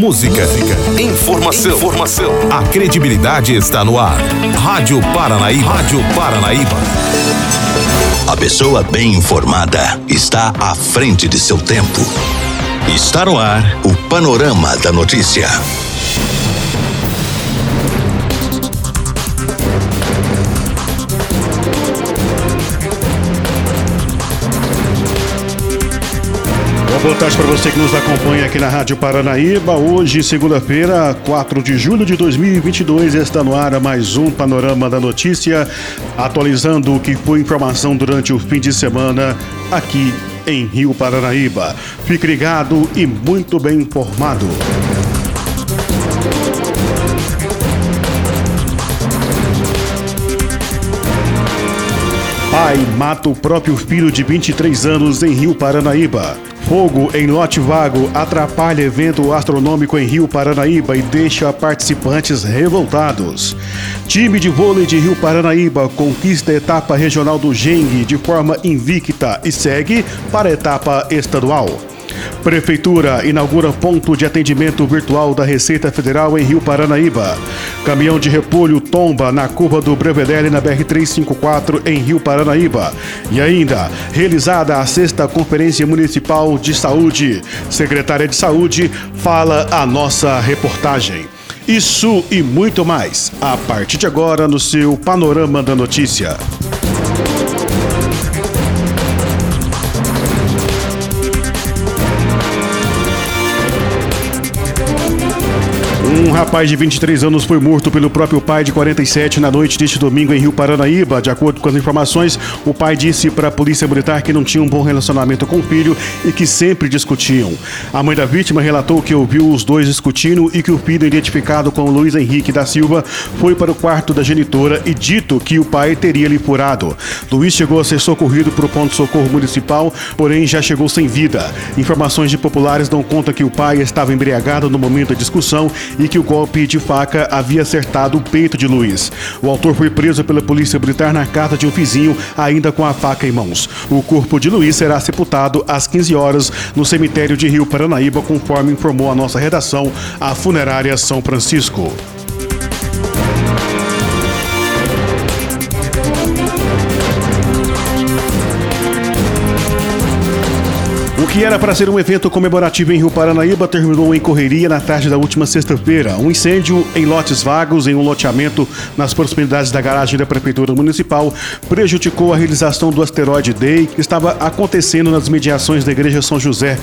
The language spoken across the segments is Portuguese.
música, informação, informação. A credibilidade está no ar. Rádio Paranaíba. Rádio Paranaíba. A pessoa bem informada está à frente de seu tempo. Está no ar o Panorama da Notícia. Boa tarde para você que nos acompanha aqui na Rádio Paranaíba. Hoje, segunda-feira, 4 de julho de 2022, está no ar mais um Panorama da Notícia, atualizando o que foi informação durante o fim de semana aqui em Rio Paranaíba. Fique ligado e muito bem informado. Pai mata o próprio filho de 23 anos em Rio Paranaíba. Fogo em lote vago atrapalha evento astronômico em Rio Paranaíba e deixa participantes revoltados. Time de vôlei de Rio Paranaíba conquista a etapa regional do Geng de forma invicta e segue para a etapa estadual. Prefeitura inaugura ponto de atendimento virtual da Receita Federal em Rio Paranaíba. Caminhão de repolho tomba na curva do Brevedele na BR-354 em Rio Paranaíba. E ainda, realizada a sexta Conferência Municipal de Saúde. Secretária de Saúde fala a nossa reportagem. Isso e muito mais, a partir de agora no seu Panorama da Notícia. Rapaz de 23 anos foi morto pelo próprio pai de 47 na noite deste domingo em Rio Paranaíba. De acordo com as informações, o pai disse para a polícia militar que não tinha um bom relacionamento com o filho e que sempre discutiam. A mãe da vítima relatou que ouviu os dois discutindo e que o filho, identificado como Luiz Henrique da Silva, foi para o quarto da genitora e dito que o pai teria lhe furado. Luiz chegou a ser socorrido para o ponto de socorro municipal, porém já chegou sem vida. Informações de populares dão conta que o pai estava embriagado no momento da discussão e que o golpe de faca havia acertado o peito de Luiz. O autor foi preso pela polícia militar na casa de um vizinho, ainda com a faca em mãos. O corpo de Luiz será sepultado às 15 horas no cemitério de Rio Paranaíba, conforme informou a nossa redação, a funerária São Francisco. Que era para ser um evento comemorativo em Rio Paranaíba terminou em correria na tarde da última sexta-feira. Um incêndio em lotes vagos em um loteamento nas proximidades da garagem da Prefeitura Municipal prejudicou a realização do Asteroide Day que estava acontecendo nas mediações da Igreja São José.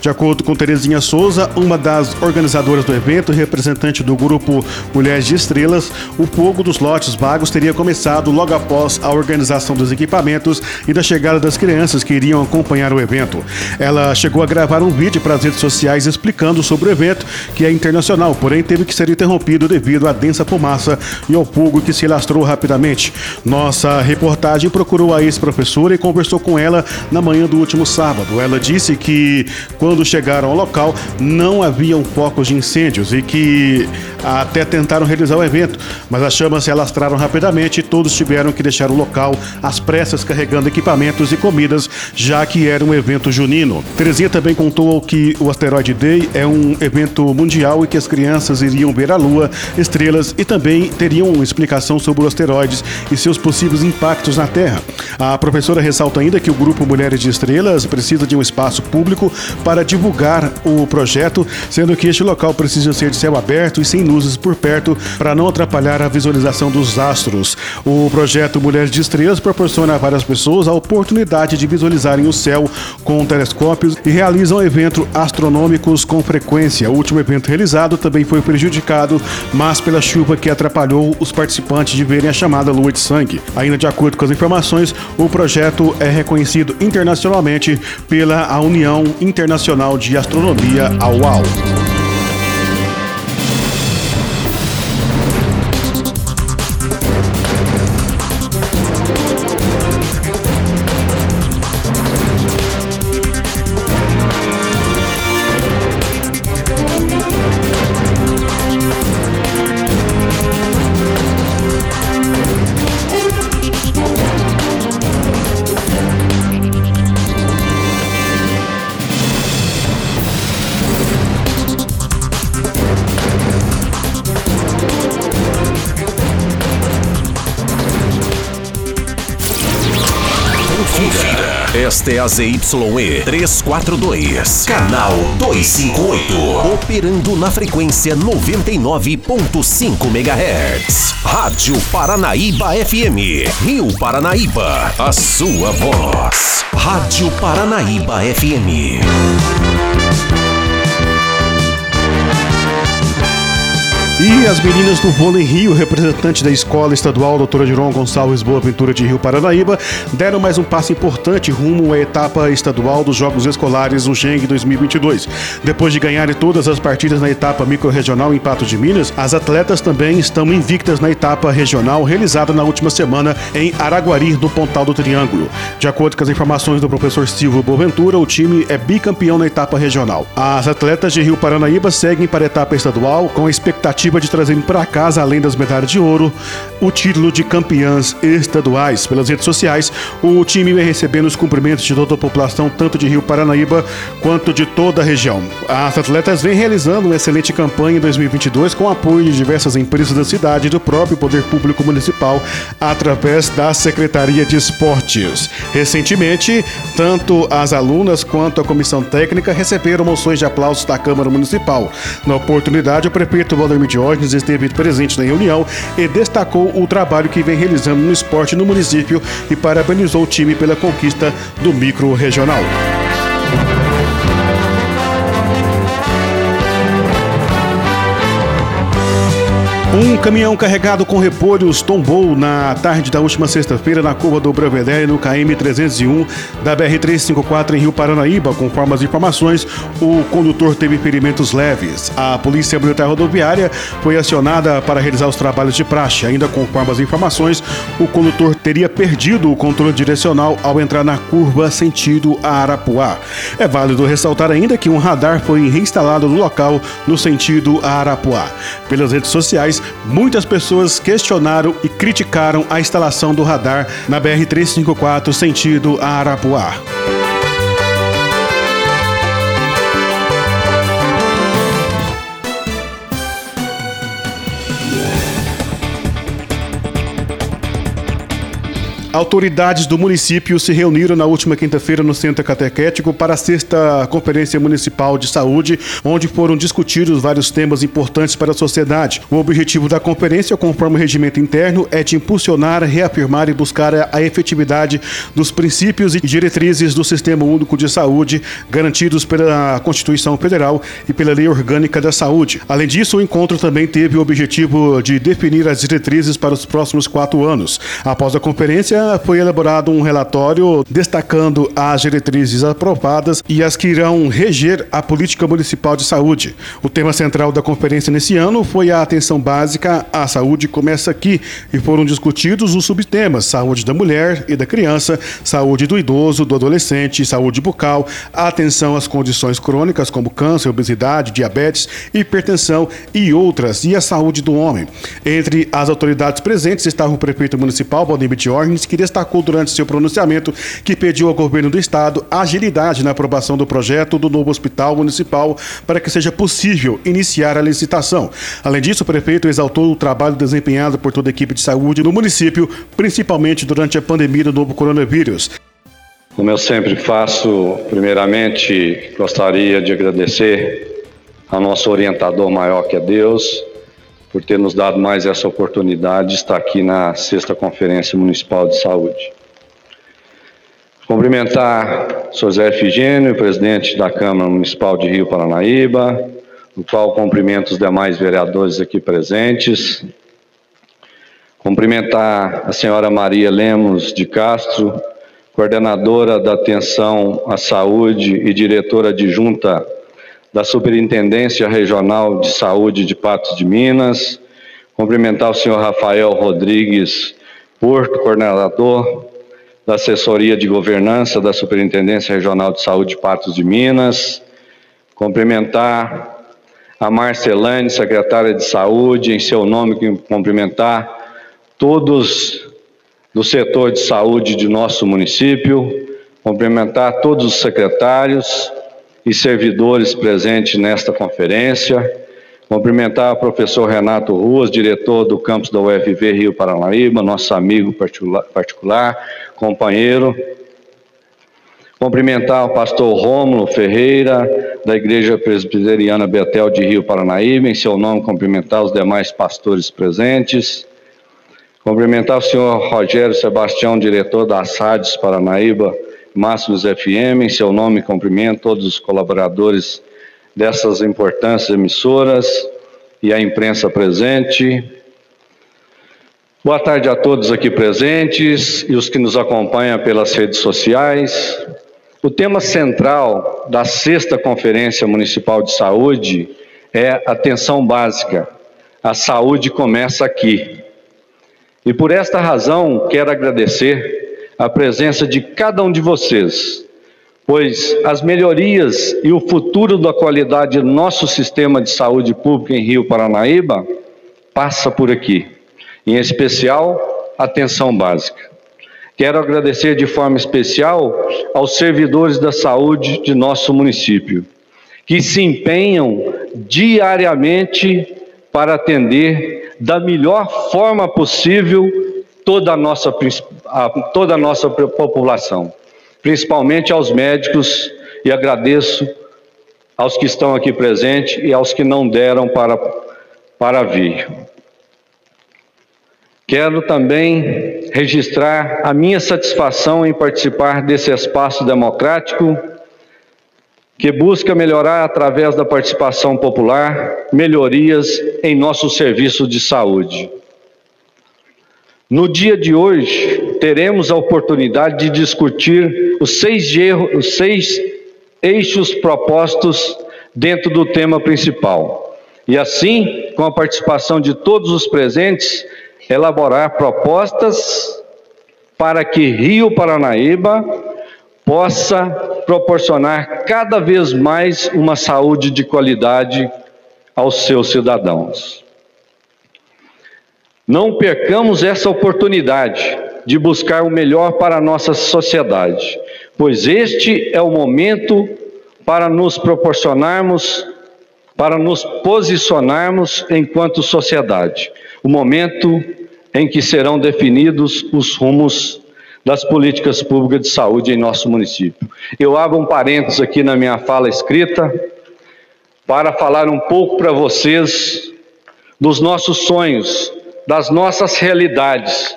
De acordo com Terezinha Souza, uma das organizadoras do evento e representante do grupo Mulheres de Estrelas, o fogo dos lotes vagos teria começado logo após a organização dos equipamentos e da chegada das crianças que iriam acompanhar o evento. Ela chegou a gravar um vídeo para as redes sociais explicando sobre o evento, que é internacional, porém teve que ser interrompido devido à densa fumaça e ao fogo que se lastrou rapidamente. Nossa reportagem procurou a ex-professora e conversou com ela na manhã do último sábado. Ela disse que quando chegaram ao local não haviam focos de incêndios e que até tentaram realizar o evento, mas as chamas se alastraram rapidamente e todos tiveram que deixar o local às pressas carregando equipamentos e comidas, já que era um evento junino. Terezinha também contou que o Asteroid Day é um evento mundial e que as crianças iriam ver a Lua, estrelas e também teriam uma explicação sobre os asteroides e seus possíveis impactos na Terra. A professora ressalta ainda que o grupo Mulheres de Estrelas precisa de um espaço público para divulgar o projeto, sendo que este local precisa ser de céu aberto e sem luzes por perto para não atrapalhar a visualização dos astros. O projeto Mulheres de Estrelas proporciona a várias pessoas a oportunidade de visualizarem o céu com um telescópio e realizam eventos astronômicos com frequência. O último evento realizado também foi prejudicado, mas pela chuva que atrapalhou os participantes de verem a chamada lua de sangue. Ainda de acordo com as informações, o projeto é reconhecido internacionalmente pela União Internacional de Astronomia, a UAU. Este é a ZYE 342, canal 258. Operando na frequência 99.5 MHz. Rádio Paranaíba FM. Rio Paranaíba. A sua voz. Rádio Paranaíba FM. E as meninas do Vôlei Rio, representante da Escola Estadual Doutora Giron Gonçalves Boa Ventura de Rio Paranaíba, deram mais um passo importante rumo à etapa estadual dos Jogos Escolares no Geng 2022. Depois de ganharem todas as partidas na etapa microrregional em Patos de Minas, as atletas também estão invictas na etapa regional realizada na última semana em Araguari, no Pontal do Triângulo. De acordo com as informações do professor Silvio Boaventura, o time é bicampeão na etapa regional. As atletas de Rio Paranaíba seguem para a etapa estadual com a expectativa expectativa de trazerem para casa, além das medalhas de ouro, o título de campeãs estaduais. Pelas redes sociais, o time vem recebendo os cumprimentos de toda a população, tanto de Rio Paranaíba quanto de toda a região. As atletas vêm realizando uma excelente campanha em 2022 com apoio de diversas empresas da cidade e do próprio Poder Público Municipal através da Secretaria de Esportes. Recentemente, tanto as alunas quanto a comissão técnica receberam moções de aplausos da Câmara Municipal. Na oportunidade, o prefeito Valdemir Diógenes esteve presente na reunião e destacou o trabalho que vem realizando no esporte no município e parabenizou o time pela conquista do micro regional. Um caminhão carregado com repolhos tombou na tarde da última sexta-feira na curva do Belvedere, no KM 301 da BR-354 em Rio Paranaíba. Conforme as informações, o condutor teve ferimentos leves. A Polícia Militar Rodoviária foi acionada para realizar os trabalhos de praxe. Ainda conforme as informações, o condutor teria perdido o controle direcional ao entrar na curva sentido a Arapuá. É válido ressaltar ainda que um radar foi reinstalado no local no sentido a Arapuá. Pelas redes sociais, muitas pessoas questionaram e criticaram a instalação do radar na BR-354 sentido Arapuá. Autoridades do município se reuniram na última quinta-feira no Centro Catequético para a sexta Conferência Municipal de Saúde, onde foram discutidos vários temas importantes para a sociedade. O objetivo da conferência, conforme o regimento interno, é de impulsionar, reafirmar e buscar a efetividade dos princípios e diretrizes do Sistema Único de Saúde, garantidos pela Constituição Federal e pela Lei Orgânica da Saúde. Além disso, o encontro também teve o objetivo de definir as diretrizes para os próximos quatro anos. Após a conferência, foi elaborado um relatório destacando as diretrizes aprovadas e as que irão reger a política municipal de saúde. O tema central da conferência nesse ano foi a atenção básica à saúde começa aqui e foram discutidos os subtemas: saúde da mulher e da criança, saúde do idoso, do adolescente, saúde bucal, atenção às condições crônicas como câncer, obesidade, diabetes, hipertensão e outras, e a saúde do homem. Entre as autoridades presentes estava o prefeito municipal, Valdemir Diornes, que destacou durante seu pronunciamento que pediu ao governo do estado agilidade na aprovação do projeto do novo hospital municipal para que seja possível iniciar a licitação. Além disso, o prefeito exaltou o trabalho desempenhado por toda a equipe de saúde no município, principalmente durante a pandemia do novo coronavírus. Como eu sempre faço, primeiramente gostaria de agradecer ao nosso orientador maior que é Deus, por ter nos dado mais essa oportunidade de estar aqui na sexta Conferência Municipal de Saúde. Cumprimentar o Sr. Zé Efigênio, presidente da Câmara Municipal de Rio Paranaíba, no qual cumprimento os demais vereadores aqui presentes. Cumprimentar a senhora Maria Lemos de Castro, coordenadora da Atenção à Saúde e diretora adjunta da Superintendência Regional de Saúde de Patos de Minas, cumprimentar o senhor Rafael Rodrigues Porto, coordenador da Assessoria de Governança da Superintendência Regional de Saúde de Patos de Minas, cumprimentar a Marcelane, secretária de Saúde, em seu nome, cumprimentar todos do setor de saúde de nosso município, cumprimentar todos os secretários, e servidores presentes nesta conferência. Cumprimentar o professor Renato Ruas, diretor do campus da UFV Rio Paranaíba, nosso amigo particular, companheiro. Cumprimentar o pastor Rômulo Ferreira, da Igreja Presbiteriana Betel de Rio Paranaíba, em seu nome cumprimentar os demais pastores presentes. Cumprimentar o senhor Rogério Sebastião, diretor das rádios Paranaíba, Máximos FM, em seu nome cumprimento todos os colaboradores dessas importantes emissoras e a imprensa presente. Boa tarde a todos aqui presentes e os que nos acompanham pelas redes sociais. O tema central da sexta Conferência Municipal de Saúde é atenção básica. A saúde começa aqui. E por esta razão, quero agradecer a presença de cada um de vocês, pois as melhorias e o futuro da qualidade do nosso sistema de saúde pública em Rio Paranaíba passa por aqui, em especial atenção básica. Quero agradecer de forma especial aos servidores da saúde de nosso município, que se empenham diariamente para atender da melhor forma possível toda a nossa, toda a nossa população, principalmente aos médicos, e agradeço aos que estão aqui presentes e aos que não deram para, para vir. Quero também registrar a minha satisfação em participar desse espaço democrático que busca melhorar através da participação popular melhorias em nosso serviço de saúde. No dia de hoje, teremos a oportunidade de discutir os seis, erros, os seis eixos propostos dentro do tema principal. E assim, com a participação de todos os presentes, elaborar propostas para que Rio Paranaíba possa proporcionar cada vez mais uma saúde de qualidade aos seus cidadãos. Não percamos essa oportunidade de buscar o melhor para a nossa sociedade, pois este é o momento para nos proporcionarmos, para nos posicionarmos enquanto sociedade, o momento em que serão definidos os rumos das políticas públicas de saúde em nosso município. Eu abro um parênteses aqui na minha fala escrita para falar um pouco para vocês dos nossos sonhos, das nossas realidades,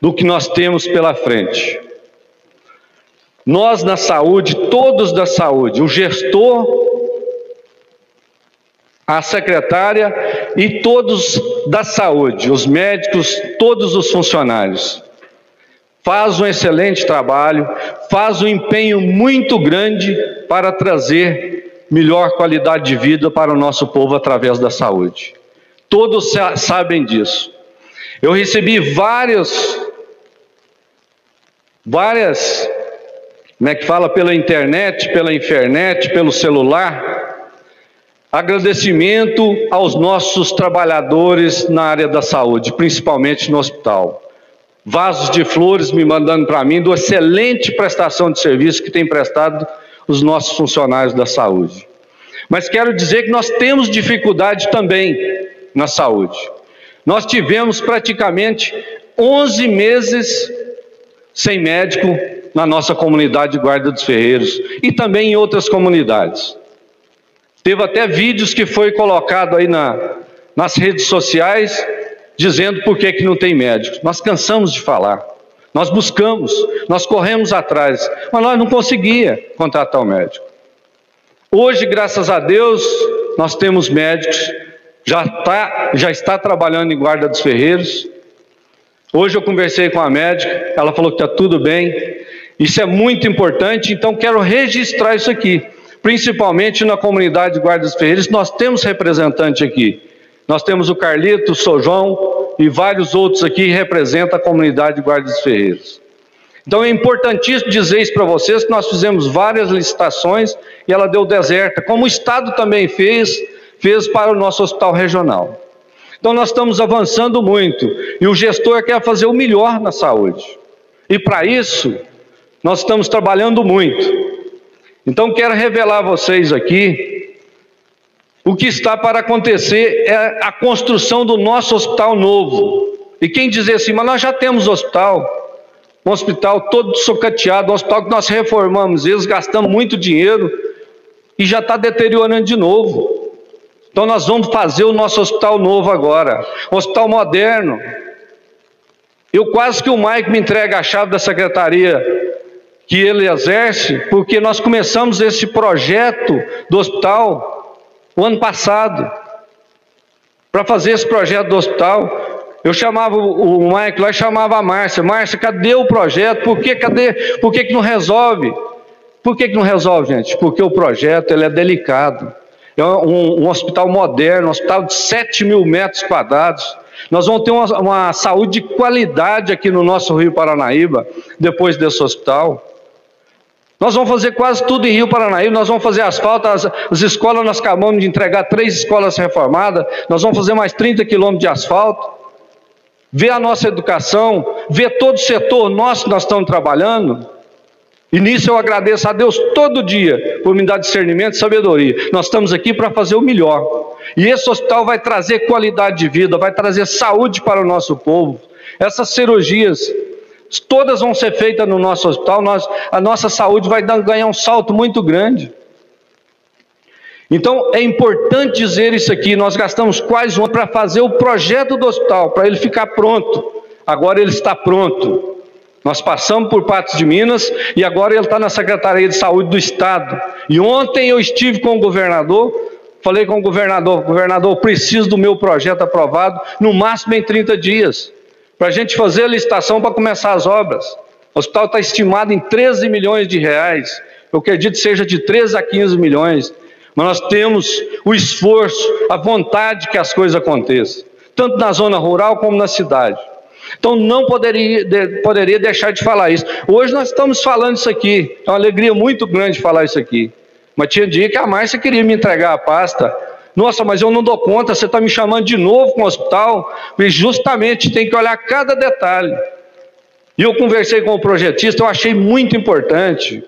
do que nós temos pela frente. Nós na saúde, todos da saúde, o gestor a secretária e todos da saúde, os médicos, todos os funcionários. Faz um excelente trabalho, faz um empenho muito grande para trazer melhor qualidade de vida para o nosso povo através da saúde. Todos sabem disso. Eu recebi vários, várias, como é que fala, pela internet, pela internet, pelo celular, Agradecimento aos nossos trabalhadores na área da saúde, principalmente no hospital. Vasos de flores me mandando para mim do excelente prestação de serviço que tem prestado os nossos funcionários da saúde. Mas quero dizer que nós temos dificuldade também na saúde. Nós tivemos praticamente 11 meses sem médico na nossa comunidade de Guarda dos Ferreiros e também em outras comunidades. Teve até vídeos que foi colocado aí na, nas redes sociais dizendo por que, que não tem médicos. Nós cansamos de falar. Nós buscamos, nós corremos atrás, mas nós não conseguia contratar o médico. Hoje, graças a Deus, nós temos médicos, já, tá, já está trabalhando em guarda dos ferreiros. Hoje eu conversei com a médica, ela falou que está tudo bem. Isso é muito importante, então quero registrar isso aqui principalmente na comunidade de Guardas Ferreiros, nós temos representante aqui. Nós temos o Carlito, o Sojão e vários outros aqui que representam a comunidade de Guardas Ferreiros. Então é importantíssimo dizer isso para vocês, que nós fizemos várias licitações e ela deu deserta, como o Estado também fez, fez para o nosso hospital regional. Então nós estamos avançando muito e o gestor quer fazer o melhor na saúde. E para isso, nós estamos trabalhando muito. Então quero revelar a vocês aqui o que está para acontecer é a construção do nosso hospital novo. E quem dizer assim, mas nós já temos hospital. um hospital todo socateado, um hospital que nós reformamos, eles gastamos muito dinheiro e já está deteriorando de novo. Então nós vamos fazer o nosso hospital novo agora, hospital moderno. Eu quase que o Mike me entrega a chave da secretaria que ele exerce, porque nós começamos esse projeto do hospital o ano passado. Para fazer esse projeto do hospital, eu chamava o Mike lá e chamava a Márcia. Márcia, cadê o projeto? Por que, cadê? Por que, que não resolve? Por que, que não resolve, gente? Porque o projeto ele é delicado. É um, um hospital moderno, um hospital de 7 mil metros quadrados. Nós vamos ter uma, uma saúde de qualidade aqui no nosso Rio Paranaíba, depois desse hospital. Nós vamos fazer quase tudo em Rio Paranaíba, nós vamos fazer asfalto, as, as, escolas, nós acabamos de entregar três escolas reformadas, nós vamos fazer mais 30 quilômetros de asfalto ver a nossa educação, ver todo o setor nosso que nós estamos trabalhando. E nisso eu agradeço a Deus todo dia por me dar discernimento e sabedoria. Nós estamos aqui para fazer o melhor. E esse hospital vai trazer qualidade de vida, vai trazer saúde para o nosso povo. Essas cirurgias, todas vão ser feitas no nosso hospital, nós, a nossa saúde vai ganhar um salto muito grande. Então é importante dizer isso aqui. Nós gastamos quase um ano para fazer o projeto do hospital, para ele ficar pronto. Agora ele está pronto. Nós passamos por Patos de Minas e agora ele está na Secretaria de Saúde do Estado. E ontem eu estive com o governador, falei com o governador: governador, preciso do meu projeto aprovado, no máximo em 30 dias, para a gente fazer a licitação para começar as obras. O hospital está estimado em 13 milhões de reais. Eu acredito seja de 13 a 15 milhões mas nós temos o esforço, a vontade que as coisas aconteçam, tanto na zona rural como na cidade. Então não poderia, de, poderia deixar de falar isso. Hoje nós estamos falando isso aqui, é uma alegria muito grande falar isso aqui. Mas tinha dia que a Márcia queria me entregar a pasta. Nossa, mas eu não dou conta, você está me chamando de novo com o hospital, e justamente tem que olhar cada detalhe. E eu conversei com o projetista, eu achei muito importante.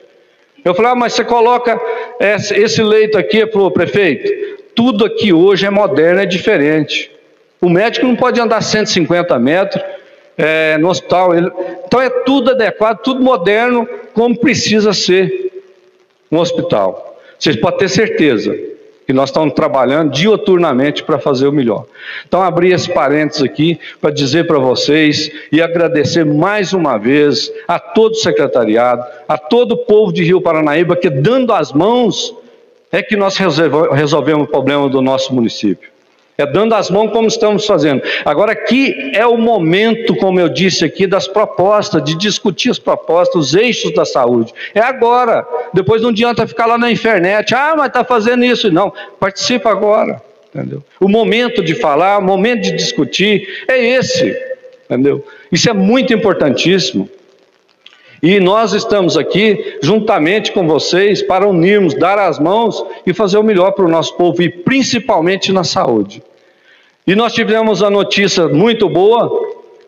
Eu falei, ah, mas você coloca esse leito aqui, falou, prefeito, tudo aqui hoje é moderno, é diferente. O médico não pode andar 150 metros é, no hospital. Ele, então é tudo adequado, tudo moderno, como precisa ser um hospital. Vocês podem ter certeza que nós estamos trabalhando dioturnamente para fazer o melhor. Então, abri esse parênteses aqui para dizer para vocês e agradecer mais uma vez a todo o secretariado, a todo o povo de Rio Paranaíba, que dando as mãos é que nós resolvemos o problema do nosso município. É dando as mãos como estamos fazendo. Agora, aqui é o momento, como eu disse aqui, das propostas, de discutir as propostas, os eixos da saúde. É agora. Depois não adianta ficar lá na internet. Ah, mas está fazendo isso. Não, participa agora. Entendeu? O momento de falar, o momento de discutir é esse. Entendeu? Isso é muito importantíssimo. E nós estamos aqui juntamente com vocês para unirmos, dar as mãos e fazer o melhor para o nosso povo e principalmente na saúde. E nós tivemos a notícia muito boa,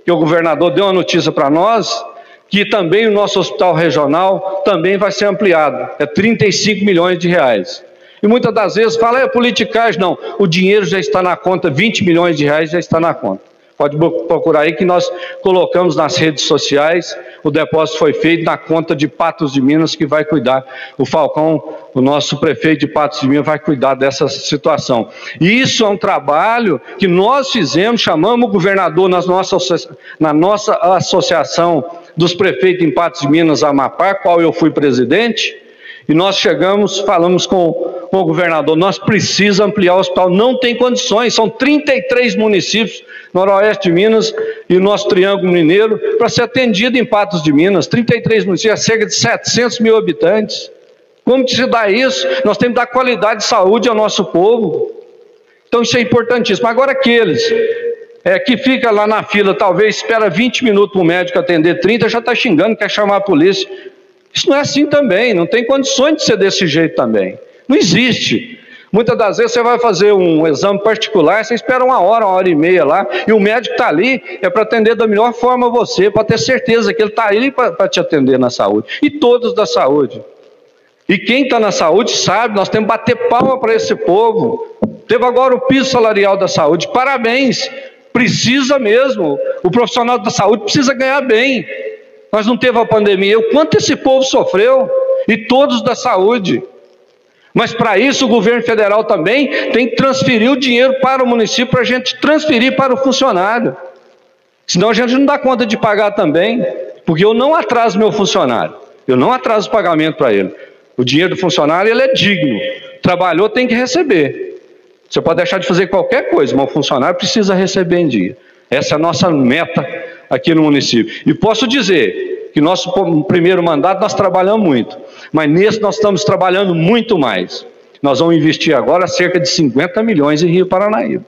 que o governador deu uma notícia para nós, que também o nosso hospital regional também vai ser ampliado. É 35 milhões de reais. E muitas das vezes fala, é politicagem. Não, o dinheiro já está na conta, 20 milhões de reais já está na conta. Pode procurar aí que nós colocamos nas redes sociais. O depósito foi feito na conta de Patos de Minas, que vai cuidar. O Falcão, o nosso prefeito de Patos de Minas, vai cuidar dessa situação. E isso é um trabalho que nós fizemos, chamamos o governador nas nossas, na nossa associação dos prefeitos em Patos de Minas, Amapá, qual eu fui presidente. E nós chegamos, falamos com, o governador, nós precisamos ampliar o hospital, não tem condições, são 33 municípios, noroeste de Minas e nosso Triângulo Mineiro, para ser atendido em Patos de Minas, 33 municípios, cerca de 700 mil habitantes. Como se dá isso? Nós temos que dar qualidade de saúde ao nosso povo. Então isso é importantíssimo. Agora aqueles é, que fica lá na fila, talvez espera 20 minutos para o médico atender 30, já está xingando, quer chamar a polícia. Isso não é assim também, não tem condições de ser desse jeito também. Não existe. Muitas das vezes você vai fazer um exame particular, você espera uma hora, uma hora e meia lá, e o médico está ali, é para atender da melhor forma você, para ter certeza que ele está ali para te atender na saúde. E todos da saúde. E quem está na saúde sabe, nós temos que bater palma para esse povo. Teve agora o piso salarial da saúde, parabéns. Precisa mesmo. O profissional da saúde precisa ganhar bem. Nós não teve a pandemia. O quanto esse povo sofreu? E todos da saúde. Mas para isso o governo federal também tem que transferir o dinheiro para o município para a gente transferir para o funcionário. Senão a gente não dá conta de pagar também, porque eu não atraso meu funcionário, eu não atraso o pagamento para ele. O dinheiro do funcionário ele é digno, trabalhou tem que receber. Você pode deixar de fazer qualquer coisa, mas o funcionário precisa receber em dia. Essa é a nossa meta aqui no município. E posso dizer que nosso primeiro mandato nós trabalhamos muito, mas nesse nós estamos trabalhando muito mais. Nós vamos investir agora cerca de 50 milhões em Rio Paranaíba.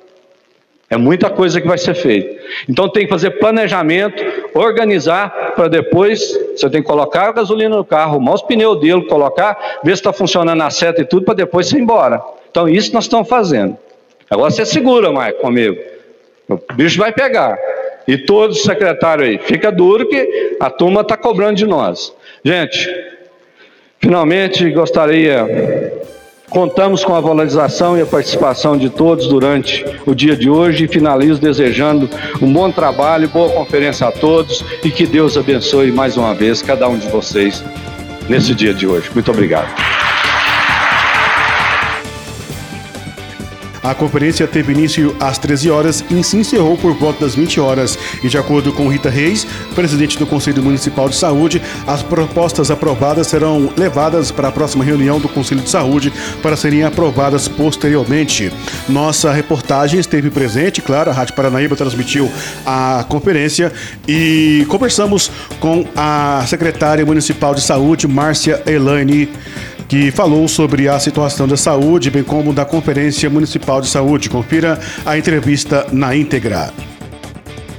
É muita coisa que vai ser feita. Então tem que fazer planejamento, organizar para depois você tem que colocar a gasolina no carro, arrumar os pneus dele, colocar, ver se está funcionando a seta e tudo para depois ir embora. Então isso nós estamos fazendo. Agora você segura, Maicon, comigo. O bicho vai pegar. E todos os secretários aí, fica duro que a turma está cobrando de nós. Gente, finalmente gostaria Contamos com a valorização e a participação de todos durante o dia de hoje e finalizo desejando um bom trabalho, boa conferência a todos e que Deus abençoe mais uma vez cada um de vocês nesse dia de hoje. Muito obrigado. A conferência teve início às 13 horas e se encerrou por volta das 20 horas. E de acordo com Rita Reis, presidente do Conselho Municipal de Saúde, as propostas aprovadas serão levadas para a próxima reunião do Conselho de Saúde para serem aprovadas posteriormente. Nossa reportagem esteve presente, claro, a Rádio Paranaíba transmitiu a conferência e conversamos com a secretária municipal de saúde, Márcia Elaine que falou sobre a situação da saúde, bem como da Conferência Municipal de Saúde. Confira a entrevista na íntegra.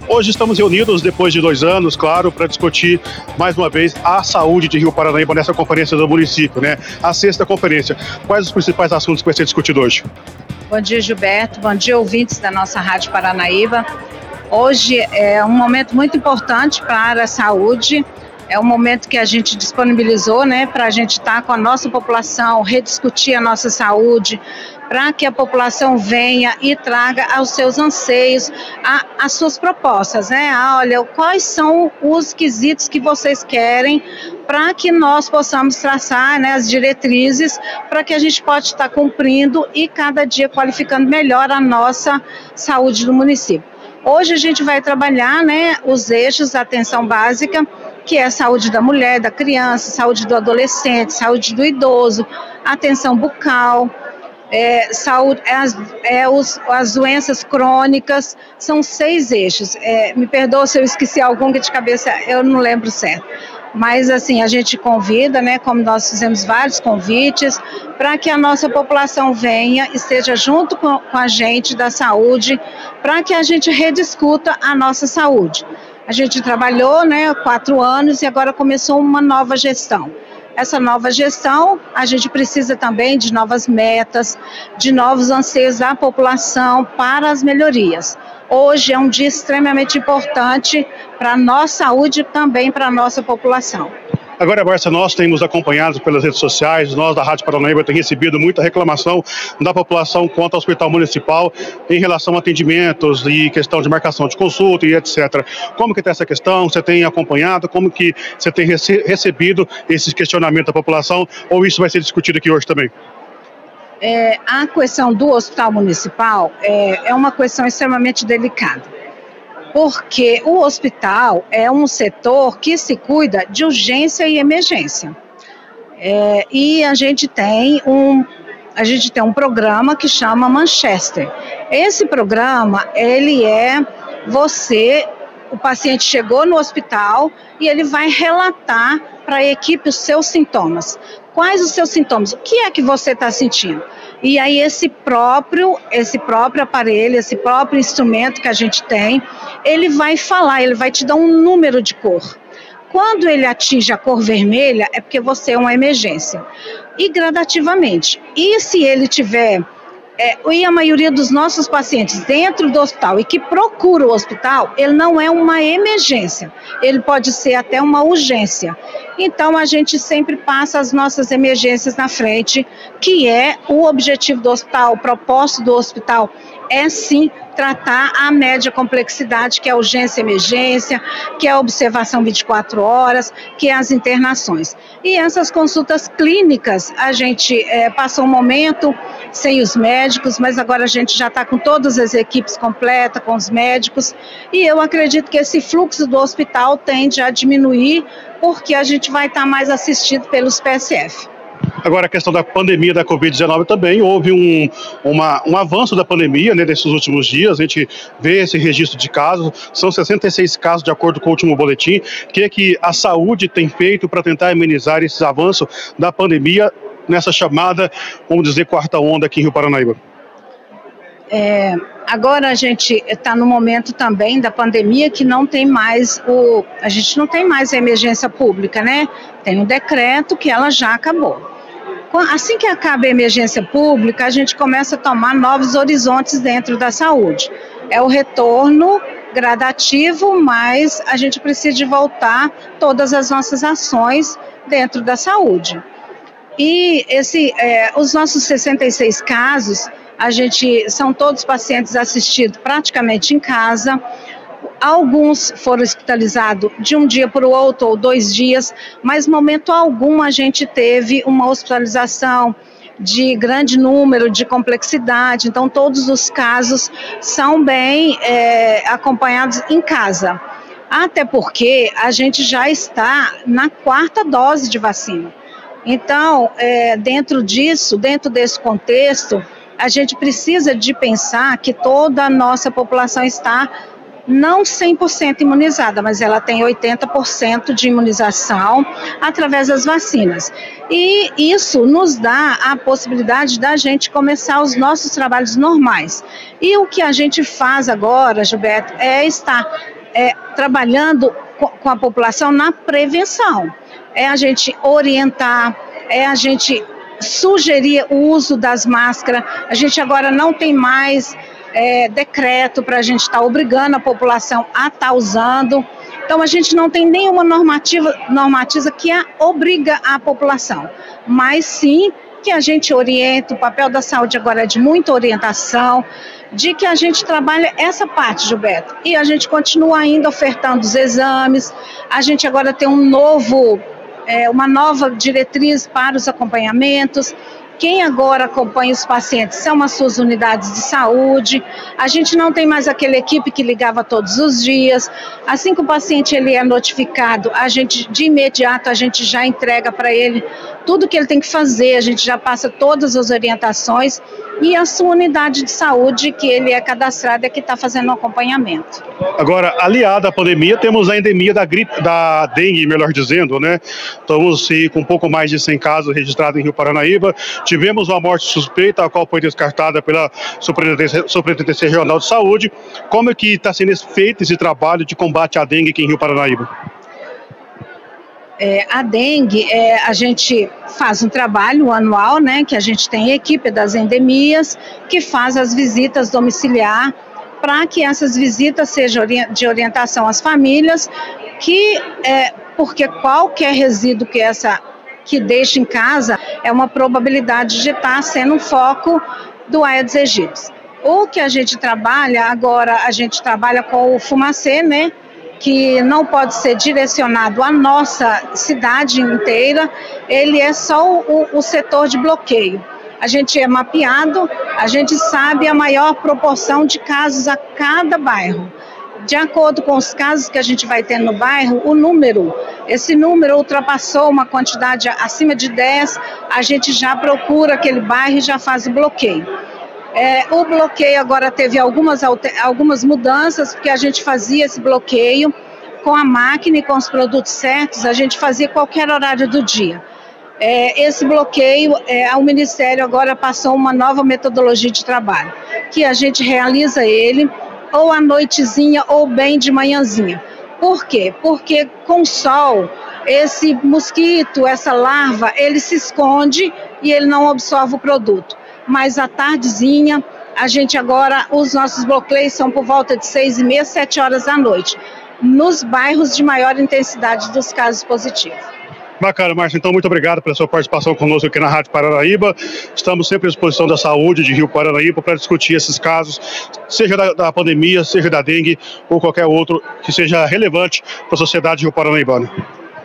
Hoje estamos reunidos, depois de dois anos, claro, para discutir mais uma vez a saúde de Rio Paranaíba nessa conferência do município, né? A sexta conferência. Quais os principais assuntos que vai ser discutido hoje? Bom dia, Gilberto. Bom dia, ouvintes da nossa Rádio Paranaíba. Hoje é um momento muito importante para a saúde é um momento que a gente disponibilizou, né, para a gente estar tá com a nossa população, rediscutir a nossa saúde, para que a população venha e traga aos seus anseios a, as suas propostas, né? Ah, olha, quais são os quesitos que vocês querem para que nós possamos traçar né, as diretrizes para que a gente possa estar cumprindo e cada dia qualificando melhor a nossa saúde do município. Hoje a gente vai trabalhar né, os eixos da atenção básica que é a saúde da mulher, da criança, saúde do adolescente, saúde do idoso, atenção bucal, é, saúde, é as, é os, as doenças crônicas, são seis eixos. É, me perdoa se eu esqueci algum que de cabeça eu não lembro certo. Mas assim, a gente convida, né, como nós fizemos vários convites, para que a nossa população venha, esteja junto com, com a gente da saúde, para que a gente rediscuta a nossa saúde. A gente trabalhou né, quatro anos e agora começou uma nova gestão. Essa nova gestão, a gente precisa também de novas metas, de novos anseios da população para as melhorias. Hoje é um dia extremamente importante para a nossa saúde e também para a nossa população. Agora, Barça, nós temos acompanhado pelas redes sociais, nós da Rádio Paranaíba temos recebido muita reclamação da população quanto ao hospital municipal em relação a atendimentos e questão de marcação de consulta e etc. Como que está essa questão? Você tem acompanhado? Como que você tem recebido esses questionamentos da população? Ou isso vai ser discutido aqui hoje também? É, a questão do hospital municipal é, é uma questão extremamente delicada porque o hospital é um setor que se cuida de urgência e emergência. É, e a gente tem um a gente tem um programa que chama Manchester. Esse programa ele é você o paciente chegou no hospital e ele vai relatar para a equipe os seus sintomas. Quais os seus sintomas? O que é que você está sentindo? E aí esse próprio, esse próprio aparelho, esse próprio instrumento que a gente tem, ele vai falar, ele vai te dar um número de cor. Quando ele atinge a cor vermelha, é porque você é uma emergência. E gradativamente. E se ele tiver é, e a maioria dos nossos pacientes dentro do hospital e que procura o hospital, ele não é uma emergência, ele pode ser até uma urgência. Então a gente sempre passa as nossas emergências na frente, que é o objetivo do hospital, o propósito do hospital é sim tratar a média complexidade, que é urgência e emergência, que é a observação 24 horas, que é as internações. E essas consultas clínicas, a gente é, passou um momento sem os médicos, mas agora a gente já está com todas as equipes completas, com os médicos, e eu acredito que esse fluxo do hospital tende a diminuir, porque a gente vai estar tá mais assistido pelos PSF. Agora, a questão da pandemia da Covid-19 também, houve um, uma, um avanço da pandemia né, nesses últimos dias, a gente vê esse registro de casos, são 66 casos de acordo com o último boletim. O que, é que a saúde tem feito para tentar amenizar esses avanços da pandemia nessa chamada, vamos dizer, quarta onda aqui em Rio Paranaíba? É, agora a gente está no momento também da pandemia que não tem mais o. A gente não tem mais a emergência pública, né? Tem um decreto que ela já acabou. Assim que acaba a emergência pública, a gente começa a tomar novos horizontes dentro da saúde. É o retorno gradativo, mas a gente precisa de voltar todas as nossas ações dentro da saúde. E esse, é, os nossos 66 casos, a gente são todos pacientes assistidos praticamente em casa. Alguns foram hospitalizados de um dia para o outro ou dois dias, mas momento algum a gente teve uma hospitalização de grande número, de complexidade. Então, todos os casos são bem é, acompanhados em casa. Até porque a gente já está na quarta dose de vacina. Então, é, dentro disso, dentro desse contexto, a gente precisa de pensar que toda a nossa população está não 100% imunizada, mas ela tem 80% de imunização através das vacinas. E isso nos dá a possibilidade da gente começar os nossos trabalhos normais. E o que a gente faz agora, Gilberto, é estar é, trabalhando com a população na prevenção. É a gente orientar, é a gente sugerir o uso das máscaras. A gente agora não tem mais é, decreto para a gente estar tá obrigando a população a estar tá usando. Então a gente não tem nenhuma normativa, normativa que a obriga a população, mas sim que a gente orienta, o papel da saúde agora é de muita orientação, de que a gente trabalha essa parte, Gilberto. E a gente continua ainda ofertando os exames, a gente agora tem um novo, é, uma nova diretriz para os acompanhamentos. Quem agora acompanha os pacientes são as suas unidades de saúde. A gente não tem mais aquela equipe que ligava todos os dias. Assim que o paciente ele é notificado, a gente de imediato a gente já entrega para ele tudo que ele tem que fazer, a gente já passa todas as orientações e a sua unidade de saúde que ele é cadastrado é que está fazendo o acompanhamento. Agora, aliada à pandemia, temos a endemia da gripe, da dengue, melhor dizendo, né? Estamos com um pouco mais de 100 casos registrados em Rio Paranaíba. Tivemos uma morte suspeita, a qual foi descartada pela Superintendência, Regional de Saúde. Como é que está sendo feito esse trabalho de combate à dengue aqui em Rio Paranaíba? É, a dengue, é, a gente faz um trabalho anual, né, que a gente tem equipe das endemias, que faz as visitas domiciliar, para que essas visitas sejam de orientação às famílias, que é, porque qualquer resíduo que essa que deixa em casa é uma probabilidade de estar sendo um foco do Aedes aegypti. O que a gente trabalha agora, a gente trabalha com o fumacê, né? que não pode ser direcionado à nossa cidade inteira, ele é só o, o setor de bloqueio. A gente é mapeado, a gente sabe a maior proporção de casos a cada bairro. De acordo com os casos que a gente vai ter no bairro, o número, esse número ultrapassou uma quantidade acima de 10, a gente já procura aquele bairro e já faz o bloqueio. É, o bloqueio agora teve algumas, algumas mudanças, porque a gente fazia esse bloqueio com a máquina e com os produtos certos, a gente fazia qualquer horário do dia. É, esse bloqueio, é, o Ministério agora passou uma nova metodologia de trabalho, que a gente realiza ele ou à noitezinha ou bem de manhãzinha. Por quê? Porque com sol, esse mosquito, essa larva, ele se esconde e ele não absorve o produto. mas à tardezinha, a gente agora, os nossos bloqueios são por volta de seis e meia, sete horas da noite, nos bairros de maior intensidade dos casos positivos. Bacana, Márcio. Então, muito obrigado pela sua participação conosco aqui na Rádio Paranaíba. Estamos sempre à disposição da saúde de Rio Paranaíba para discutir esses casos, seja da, da, pandemia, seja da dengue ou qualquer outro que seja relevante para a sociedade de Rio Paranaíba.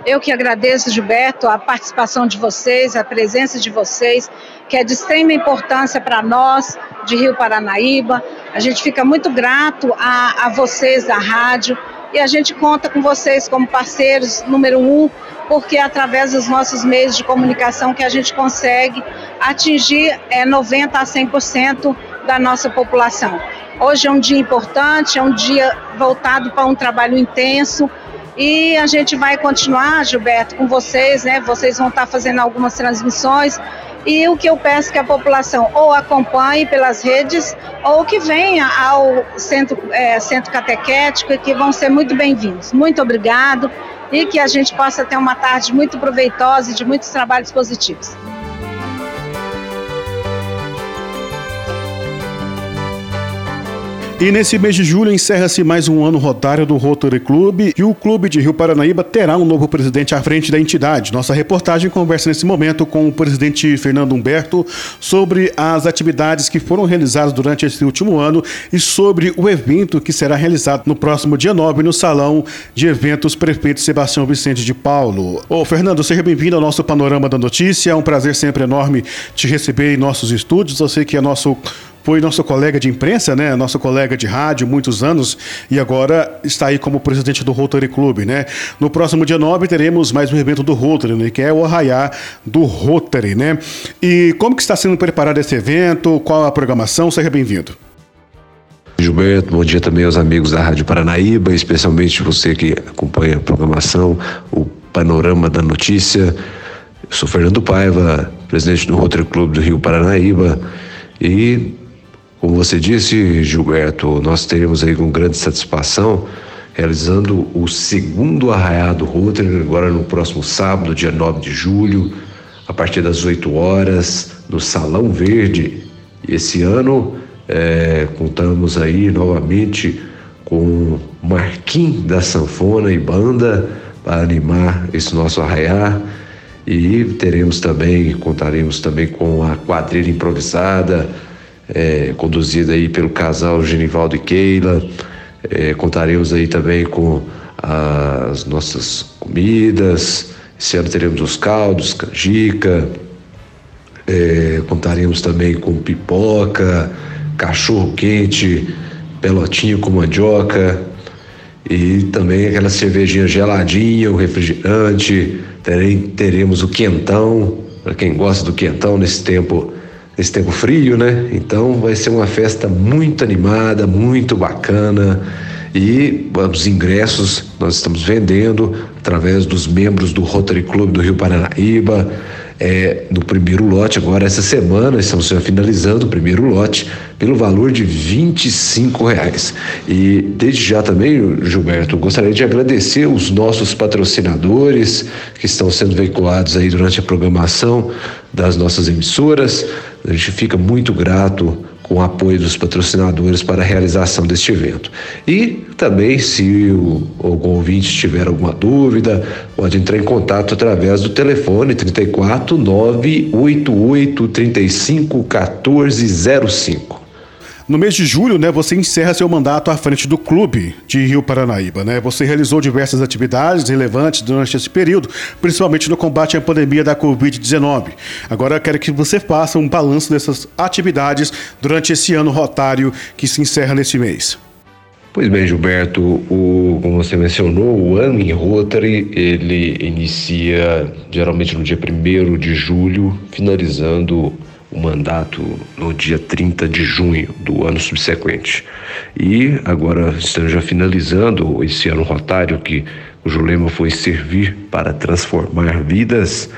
Eu que agradeço, Gilberto, a participação de vocês, a presença de vocês, que é de extrema importância para nós de Rio Paranaíba. A gente fica muito grato a, a vocês da rádio e a gente conta com vocês como parceiros número um, porque é através dos nossos meios de comunicação que a gente consegue atingir é, 90% a 100% da nossa população. Hoje é um dia importante, é um dia voltado para um trabalho intenso, e a gente vai continuar, Gilberto, com vocês, né? Vocês vão estar fazendo algumas transmissões. E o que eu peço que a população ou acompanhe pelas redes ou que venha ao centro, é, centro catequético e que vão ser muito bem-vindos. Muito obrigado e que a gente possa ter uma tarde muito proveitosa e de muitos trabalhos positivos. E nesse mês de julho encerra-se mais um ano rodário do Rotary Club e o Clube de Rio Paranaíba terá um novo presidente à frente da entidade. Nossa reportagem conversa nesse momento com o presidente Fernando Humberto sobre as atividades que foram realizadas durante esse último ano e sobre o evento que será realizado no próximo dia 9 no Salão de Eventos Prefeito Sebastião Vicente de Paulo. Ô Fernando, seja bem-vindo ao nosso Panorama da Notícia. É um prazer sempre enorme te receber em nossos estúdios. Eu sei que é nosso foi nosso colega de imprensa, né? Nosso colega de rádio, muitos anos, e agora está aí como presidente do Rotary Club, né? No próximo dia 9 teremos mais um evento do Rotary, né? que é o Arraiá do Rotary, né? E como que está sendo preparado esse evento? Qual a programação? Seja bem-vindo. Gilberto, bom dia também aos amigos da Rádio Paranaíba, especialmente você que acompanha a programação, o Panorama da Notícia. Eu sou Fernando Paiva, presidente do Rotary Clube do Rio Paranaíba, e como você disse, Gilberto, nós teremos aí com grande satisfação realizando o segundo Arraiado Rotary, agora no próximo sábado, dia 9 de julho, a partir das 8 horas, no Salão Verde. Esse ano é, contamos aí novamente com Marquim da Sanfona e Banda para animar esse nosso arraiar. E teremos também, contaremos também com a quadrilha improvisada, é, conduzida aí pelo casal Genivaldo e Keila. É, contaremos aí também com as nossas comidas. Esse ano teremos os caldos, canjica. É, contaremos também com pipoca, cachorro quente, pelotinho com mandioca e também aquela cervejinha geladinha, o refrigerante. teremos o quentão, para quem gosta do quentão nesse tempo esse tempo frio, né? Então vai ser uma festa muito animada, muito bacana. E os ingressos nós estamos vendendo através dos membros do Rotary Club do Rio Paranaíba é, no primeiro lote, agora essa semana, estamos finalizando o primeiro lote, pelo valor de 25 reais. E desde já também, Gilberto, gostaria de agradecer os nossos patrocinadores que estão sendo veiculados aí durante a programação das nossas emissoras. A gente fica muito grato com o apoio dos patrocinadores para a realização deste evento. E também, se o, algum ouvinte tiver alguma dúvida, pode entrar em contato através do telefone 34 988 35 1405. No mês de julho, né, você encerra seu mandato à frente do clube de Rio Paranaíba, né? Você realizou diversas atividades relevantes durante esse período, principalmente no combate à pandemia da Covid-19. Agora eu quero que você faça um balanço dessas atividades durante esse ano rotário que se encerra nesse mês. Pois bem, Gilberto, o, como você mencionou, o ano em Rotary, ele inicia geralmente no dia 1 de julho, finalizando o mandato no dia 30 de junho do ano subsequente. E agora estamos já finalizando esse ano rotário que o lema foi servir para transformar vidas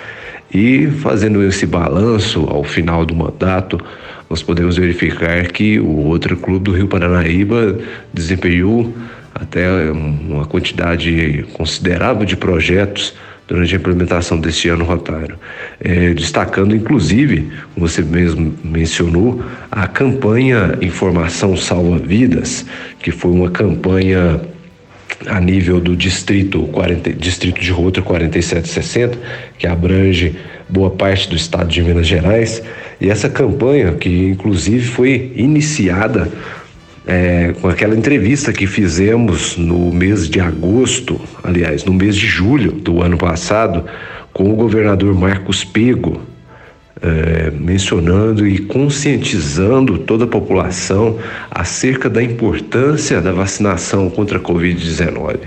e fazendo esse balanço ao final do mandato, nós podemos verificar que o outro clube do Rio Paranaíba desempenhou até uma quantidade considerável de projetos durante a implementação deste ano rotário. É, destacando, inclusive, como você mesmo mencionou, a campanha Informação Salva Vidas, que foi uma campanha a nível do distrito, 40, distrito de Rota 4760, que abrange boa parte do estado de Minas Gerais. E essa campanha, que inclusive foi iniciada é, com aquela entrevista que fizemos no mês de agosto, aliás, no mês de julho do ano passado, com o governador Marcos Pego, é, mencionando e conscientizando toda a população acerca da importância da vacinação contra a Covid-19.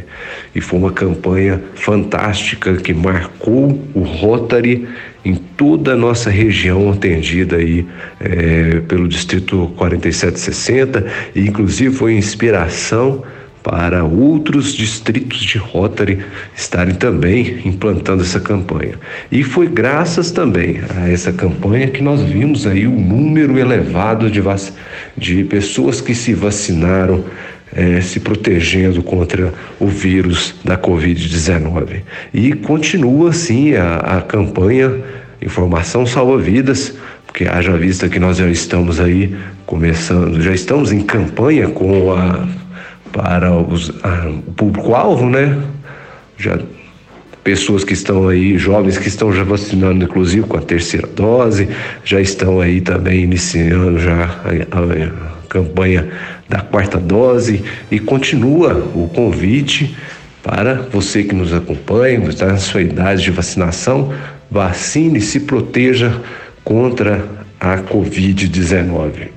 E foi uma campanha fantástica que marcou o Rotary em toda a nossa região atendida aí é, pelo Distrito 4760 e inclusive foi inspiração para outros distritos de Rotary estarem também implantando essa campanha. E foi graças também a essa campanha que nós vimos aí o um número elevado de, de pessoas que se vacinaram é, se protegendo contra o vírus da Covid-19. E continua assim a, a campanha Informação Salva Vidas, porque haja vista que nós já estamos aí começando, já estamos em campanha com a para os, o público-alvo, né? Já pessoas que estão aí, jovens que estão já vacinando, inclusive com a terceira dose, já estão aí também iniciando já a, a, a campanha da quarta dose e continua o convite para você que nos acompanha, está na sua idade de vacinação, vacine e se proteja contra a Covid-19.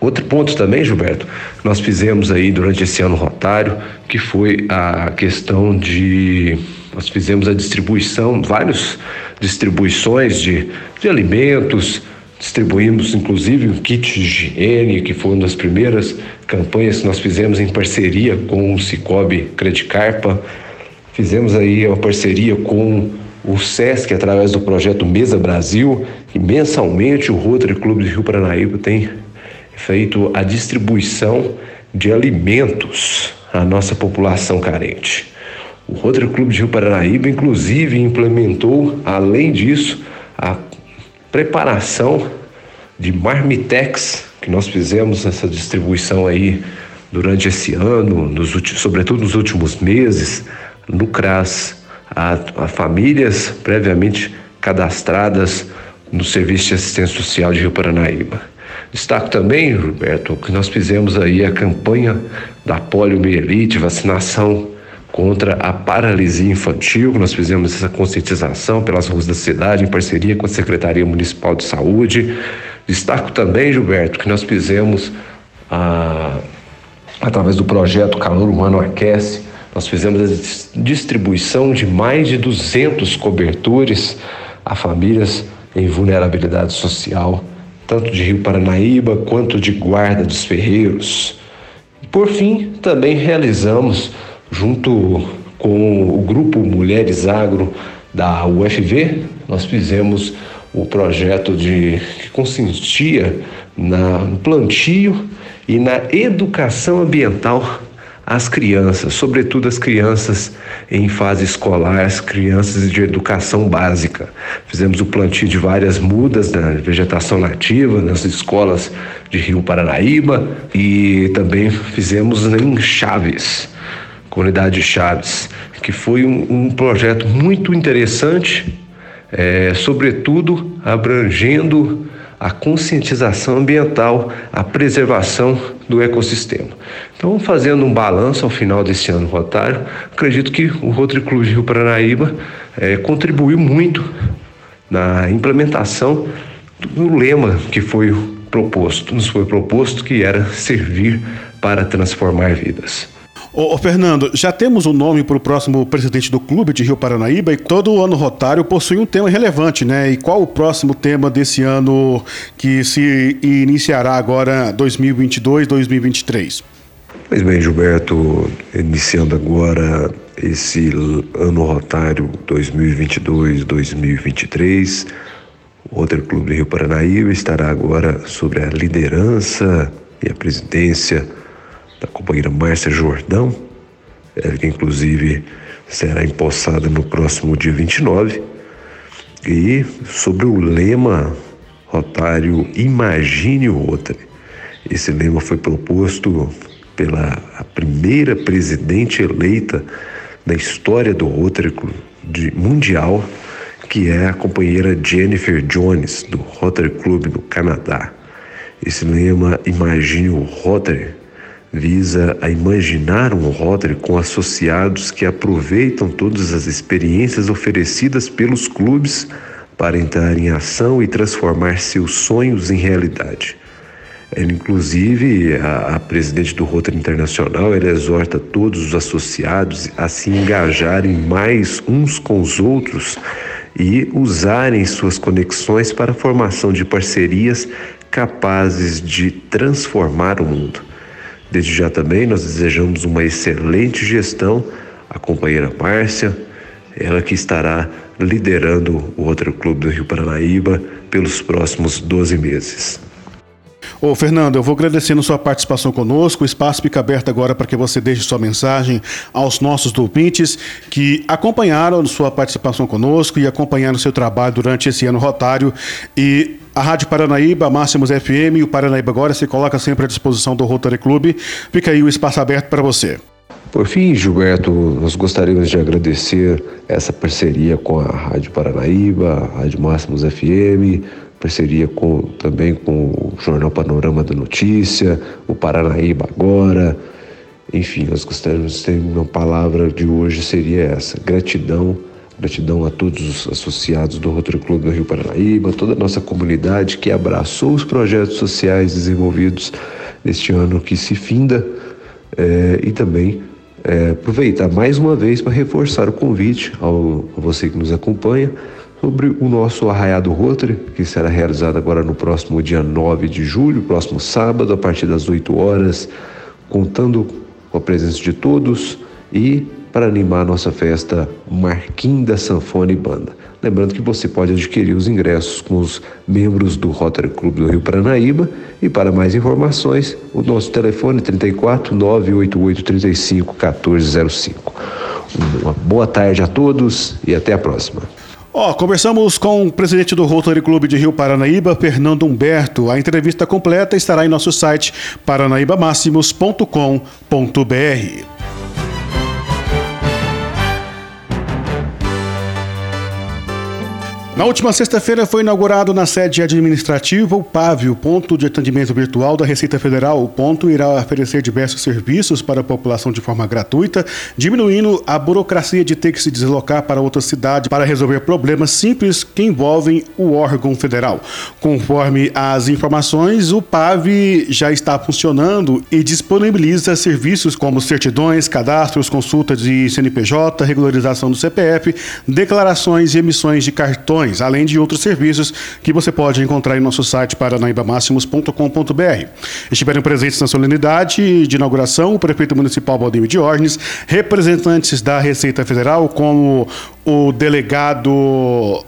Outro ponto também, Gilberto, nós fizemos aí durante esse ano rotário, que foi a questão de nós fizemos a distribuição, várias distribuições de, de alimentos, distribuímos inclusive um kit de higiene, que foi uma das primeiras campanhas que nós fizemos em parceria com o Cicobi Credicarpa. Fizemos aí uma parceria com o SESC através do projeto Mesa Brasil, e mensalmente o Rotary Clube de Rio Paranaíba tem feito a distribuição de alimentos à nossa população carente. O Rotary Clube de Rio Paranaíba, inclusive, implementou, além disso, a preparação de marmitex, que nós fizemos essa distribuição aí durante esse ano, nos, sobretudo nos últimos meses, no CRAS, a, a famílias previamente cadastradas no Serviço de Assistência Social de Rio Paranaíba. Destaco também, Roberto, que nós fizemos aí a campanha da poliomielite, vacinação contra a paralisia infantil. Nós fizemos essa conscientização pelas ruas da cidade, em parceria com a Secretaria Municipal de Saúde. Destaco também, Gilberto, que nós fizemos, a, através do projeto Calor Humano Aquece, nós fizemos a distribuição de mais de 200 cobertores a famílias em vulnerabilidade social tanto de Rio Paranaíba quanto de Guarda dos Ferreiros. Por fim, também realizamos, junto com o grupo Mulheres Agro da UFV, nós fizemos o projeto de que consistia na, no plantio e na educação ambiental as crianças, sobretudo as crianças em fase escolar, as crianças de educação básica. Fizemos o plantio de várias mudas da vegetação nativa nas escolas de Rio Paranaíba e também fizemos em Chaves, comunidade Chaves, que foi um, um projeto muito interessante, é, sobretudo abrangendo a conscientização ambiental, a preservação do ecossistema. Então, fazendo um balanço ao final desse ano rotário, acredito que o Rotary Clube de Rio Paranaíba é, contribuiu muito na implementação do lema que foi proposto, nos foi proposto, que era servir para transformar vidas. Ô, ô, Fernando, já temos o um nome para o próximo presidente do clube de Rio Paranaíba e todo ano rotário possui um tema relevante, né? E qual o próximo tema desse ano que se iniciará agora 2022, 2023? Pois bem, Gilberto, iniciando agora esse ano rotário 2022-2023, o Outro Clube de Rio Paranaíba estará agora sobre a liderança e a presidência da companheira Márcia Jordão, ela que inclusive será empossada no próximo dia 29. E sobre o lema Rotário Imagine o Rotary. Esse lema foi proposto pela primeira presidente eleita da história do Rotary Mundial, que é a companheira Jennifer Jones, do Rotary Club do Canadá. Esse lema Imagine o Rotary visa a imaginar um Rotary com associados que aproveitam todas as experiências oferecidas pelos clubes para entrar em ação e transformar seus sonhos em realidade. Ela, inclusive, a, a, presidente do Rotary Internacional, ela exorta todos os associados a se engajarem mais uns com os outros e usarem suas conexões para a formação de parcerias capazes de transformar o mundo. Desde já também nós desejamos uma excelente gestão à companheira Márcia, ela que estará liderando o outro clube do Rio Paranaíba pelos próximos 12 meses. Ô, Fernando, eu vou agradecendo sua participação conosco. O espaço fica aberto agora para que você deixe sua mensagem aos nossos ouvintes que acompanharam sua participação conosco e acompanharam seu trabalho durante esse ano rotário. E a Rádio Paranaíba, Máximos FM e o Paranaíba Agora se coloca sempre à disposição do Rotary Clube. Fica aí o espaço aberto para você. Por fim, Gilberto, nós gostaríamos de agradecer essa parceria com a Rádio Paranaíba, a Rádio Máximos FM, parceria com, também com o Jornal Panorama da Notícia, o Paranaíba Agora. Enfim, nós gostaríamos de ter uma palavra de hoje seria essa: gratidão. Gratidão a todos os associados do Rotary Clube do Rio Paranaíba, toda a nossa comunidade que abraçou os projetos sociais desenvolvidos neste ano que se finda é, e também é, aproveitar mais uma vez para reforçar o convite ao, a você que nos acompanha sobre o nosso Arraiado Rotary, que será realizado agora no próximo dia 9 de julho, próximo sábado, a partir das 8 horas, contando com a presença de todos e para animar a nossa festa Marquinda Sanfone Banda. Lembrando que você pode adquirir os ingressos com os membros do Rotary Clube do Rio Paranaíba e para mais informações, o nosso telefone 34 988 35 1405. Uma boa tarde a todos e até a próxima. Ó, oh, conversamos com o presidente do Rotary Clube de Rio Paranaíba, Fernando Humberto. A entrevista completa estará em nosso site paranaibamáximos.com.br. Na última sexta-feira foi inaugurado na sede administrativa o PAV, o Ponto de Atendimento Virtual da Receita Federal. O ponto irá oferecer diversos serviços para a população de forma gratuita, diminuindo a burocracia de ter que se deslocar para outra cidade para resolver problemas simples que envolvem o órgão federal. Conforme as informações, o PAV já está funcionando e disponibiliza serviços como certidões, cadastros, consultas de CNPJ, regularização do CPF, declarações e emissões de cartões além de outros serviços que você pode encontrar em nosso site paranaibamáximos.com.br. Estiveram presentes na solenidade de inauguração o prefeito municipal Valdemir Diógenes, representantes da Receita Federal, como o delegado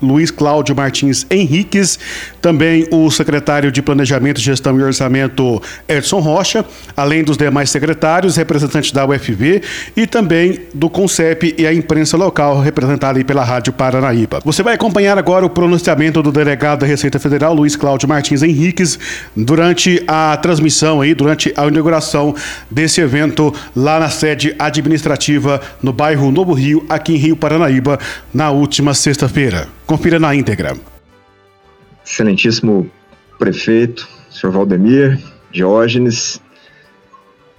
Luiz Cláudio Martins Henriques, também o secretário de Planejamento, Gestão e Orçamento Edson Rocha, além dos demais secretários, representantes da UFV e também do CONCEP e a imprensa local, representada aí pela Rádio Paranaíba. Você vai acompanhar agora o pronunciamento do delegado da Receita Federal, Luiz Cláudio Martins Henriques, durante a transmissão aí, durante a inauguração desse evento lá na sede administrativa no bairro Novo Rio, aqui em Rio Paranaíba, na última sexta-feira. Confira na íntegra. Excelentíssimo prefeito, senhor Valdemir Diógenes,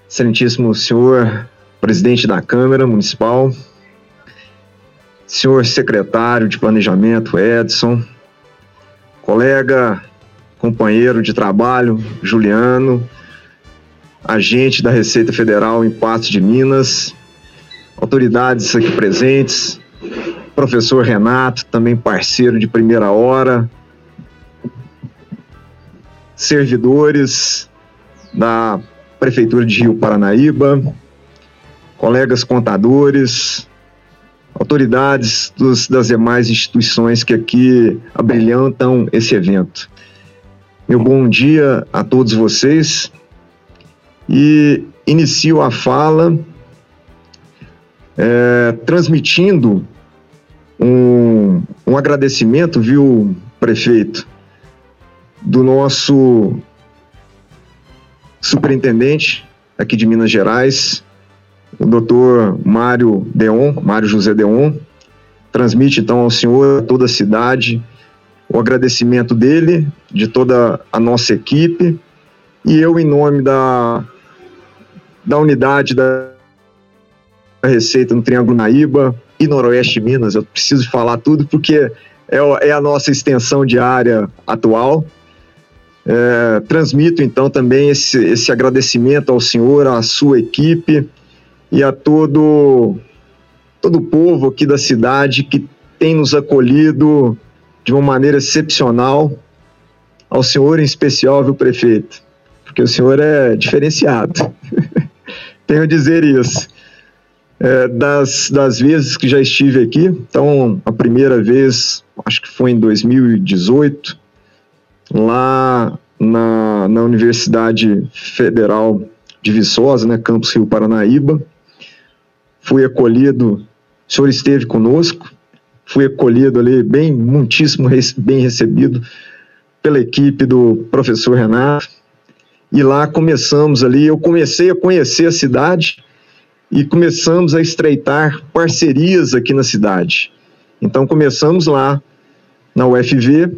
excelentíssimo senhor presidente da Câmara Municipal, senhor secretário de Planejamento Edson, colega, companheiro de trabalho Juliano, agente da Receita Federal em Patos de Minas, autoridades aqui presentes, professor Renato, também parceiro de primeira hora, servidores da Prefeitura de Rio Paranaíba, colegas contadores, autoridades dos, das demais instituições que aqui abrilhantam esse evento. Meu bom dia a todos vocês e inicio a fala é, transmitindo um, um agradecimento, viu, prefeito, do nosso superintendente aqui de Minas Gerais, o doutor Mário Deon, Mário José Deon, transmite então ao senhor, a toda a cidade, o agradecimento dele, de toda a nossa equipe, e eu, em nome da, da unidade da Receita no Triângulo Naíba e Noroeste Minas, eu preciso falar tudo porque é, é a nossa extensão de área atual. É, transmito então também esse, esse agradecimento ao senhor, à sua equipe e a todo, todo o povo aqui da cidade que tem nos acolhido de uma maneira excepcional. Ao senhor em especial, viu, prefeito? Porque o senhor é diferenciado. Tenho a dizer isso. É, das, das vezes que já estive aqui, então a primeira vez, acho que foi em 2018, lá na, na Universidade Federal de Viçosa, né, Campus Rio Paranaíba. Fui acolhido, o senhor esteve conosco, fui acolhido ali, bem, muitíssimo bem recebido pela equipe do professor Renato. E lá começamos ali, eu comecei a conhecer a cidade e começamos a estreitar parcerias aqui na cidade. Então começamos lá na UFV,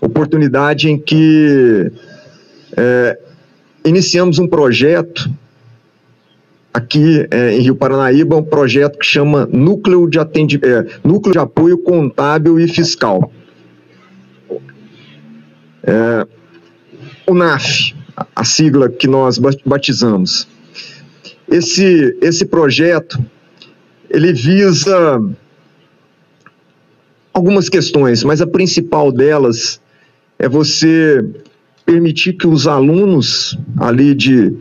oportunidade em que é, iniciamos um projeto aqui é, em Rio Paranaíba, um projeto que chama Núcleo de, Atendi é, Núcleo de Apoio Contábil e Fiscal. É, o NAF, a sigla que nós batizamos. Esse, esse projeto, ele visa algumas questões, mas a principal delas é você permitir que os alunos ali de,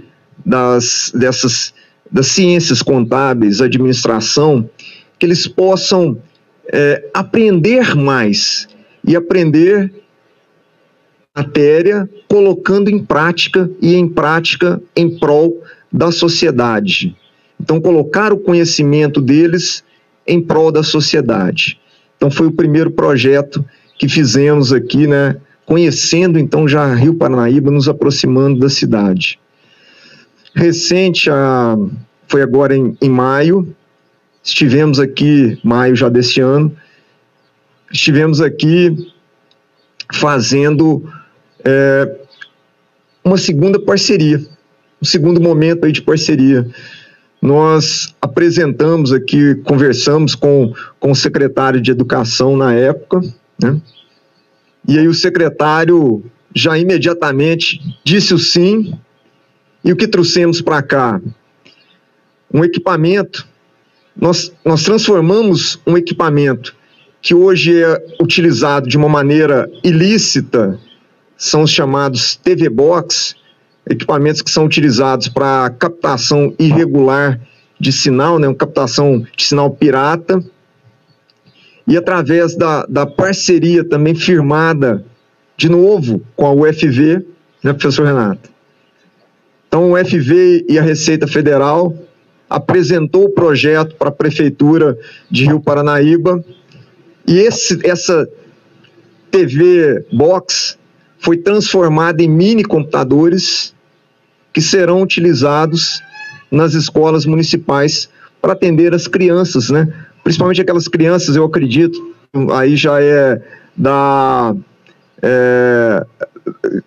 das, dessas, das ciências contábeis, administração, que eles possam é, aprender mais e aprender matéria colocando em prática e em prática em prol da sociedade. Então, colocar o conhecimento deles em prol da sociedade. Então, foi o primeiro projeto que fizemos aqui, né, conhecendo então já Rio Paranaíba, nos aproximando da cidade. Recente, a, foi agora em, em maio, estivemos aqui, maio já deste ano, estivemos aqui fazendo é, uma segunda parceria, um segundo momento aí de parceria. Nós apresentamos aqui, conversamos com, com o secretário de Educação na época, né? E aí o secretário já imediatamente disse o sim. E o que trouxemos para cá? Um equipamento. Nós, nós transformamos um equipamento que hoje é utilizado de uma maneira ilícita, são os chamados TV Box, equipamentos que são utilizados para captação irregular de sinal, né, captação de sinal pirata e através da, da parceria também firmada, de novo, com a UFV, né, professor Renato? Então, o UFV e a Receita Federal apresentou o projeto para a Prefeitura de Rio Paranaíba e esse, essa TV Box foi transformada em mini computadores que serão utilizados nas escolas municipais para atender as crianças, né? principalmente aquelas crianças, eu acredito, aí já é da, é,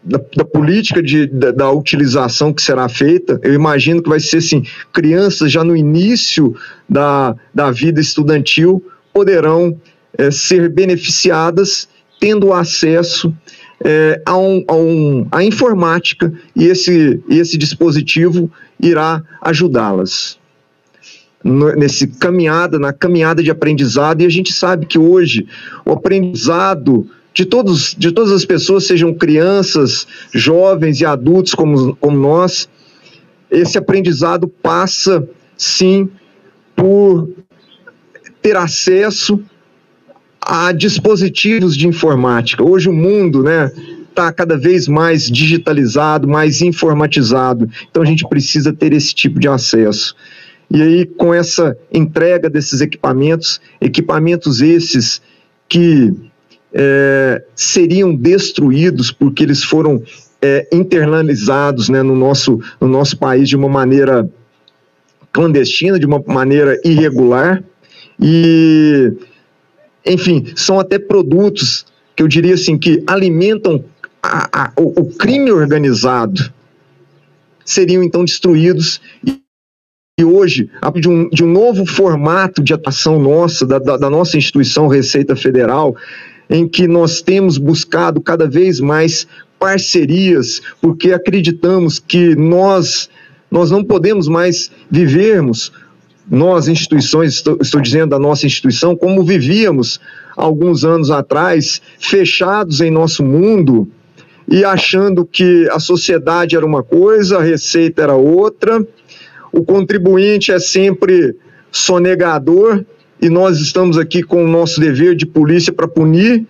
da, da, política de, da, da, utilização que será feita, eu imagino que vai ser assim, crianças já no início da, da vida estudantil poderão é, ser beneficiadas tendo acesso é, a, um, a, um, a informática e esse, esse dispositivo irá ajudá-las nesse caminhada, na caminhada de aprendizado, e a gente sabe que hoje o aprendizado de, todos, de todas as pessoas, sejam crianças, jovens e adultos como, como nós, esse aprendizado passa sim por ter acesso a dispositivos de informática. Hoje o mundo, né, está cada vez mais digitalizado, mais informatizado. Então a gente precisa ter esse tipo de acesso. E aí, com essa entrega desses equipamentos, equipamentos esses que é, seriam destruídos porque eles foram é, internalizados né, no, nosso, no nosso país de uma maneira clandestina, de uma maneira irregular. E, enfim, são até produtos que eu diria assim que alimentam a, a, o, o crime organizado. Seriam então destruídos. E hoje, de um, de um novo formato de atuação nossa, da, da, da nossa instituição Receita Federal, em que nós temos buscado cada vez mais parcerias, porque acreditamos que nós, nós não podemos mais vivermos, nós instituições, estou, estou dizendo da nossa instituição, como vivíamos alguns anos atrás, fechados em nosso mundo e achando que a sociedade era uma coisa, a receita era outra, o contribuinte é sempre sonegador e nós estamos aqui com o nosso dever de polícia para punir.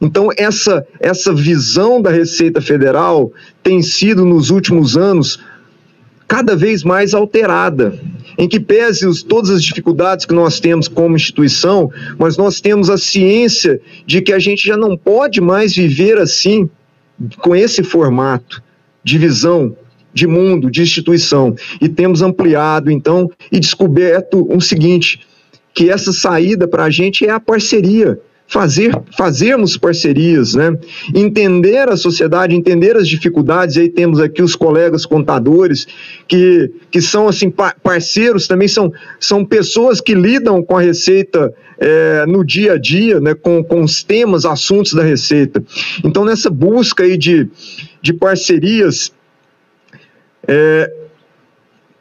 Então, essa, essa visão da Receita Federal tem sido, nos últimos anos, cada vez mais alterada, em que pese os, todas as dificuldades que nós temos como instituição, mas nós temos a ciência de que a gente já não pode mais viver assim, com esse formato de visão de mundo, de instituição. E temos ampliado, então, e descoberto o um seguinte: que essa saída para a gente é a parceria. Fazer, fazermos parcerias, né? entender a sociedade, entender as dificuldades. E aí temos aqui os colegas contadores que, que são assim parceiros, também são, são pessoas que lidam com a receita é, no dia a dia, né? com, com os temas, assuntos da receita. Então, nessa busca aí de, de parcerias, é,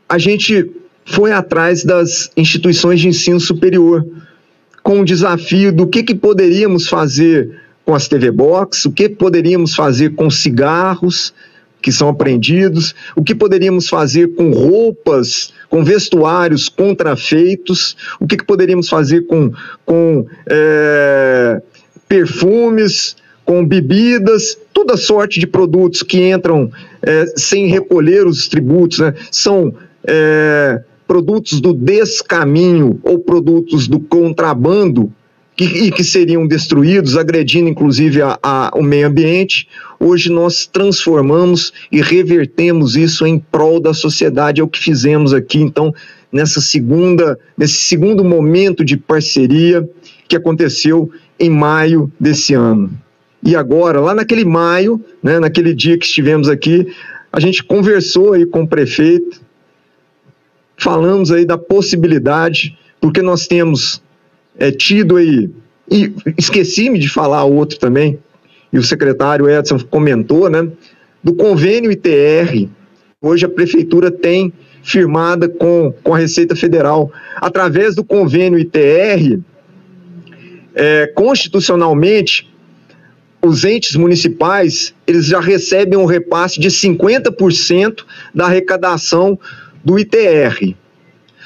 a gente foi atrás das instituições de ensino superior com o desafio do que, que poderíamos fazer com as TV Box, o que poderíamos fazer com cigarros que são apreendidos, o que poderíamos fazer com roupas, com vestuários contrafeitos, o que, que poderíamos fazer com, com é, perfumes, com bebidas, toda sorte de produtos que entram é, sem recolher os tributos, né? são é, produtos do descaminho ou produtos do contrabando que, e que seriam destruídos, agredindo inclusive a, a, o meio ambiente. Hoje nós transformamos e revertemos isso em prol da sociedade, é o que fizemos aqui, então, nessa segunda, nesse segundo momento de parceria que aconteceu em maio desse ano. E agora, lá naquele maio, né, naquele dia que estivemos aqui, a gente conversou aí com o prefeito, falamos aí da possibilidade, porque nós temos é, tido aí, e esqueci-me de falar outro também, e o secretário Edson comentou, né, do convênio ITR. Hoje a prefeitura tem firmada com, com a Receita Federal. Através do convênio ITR, é, constitucionalmente, os entes municipais, eles já recebem um repasse de 50% da arrecadação do ITR.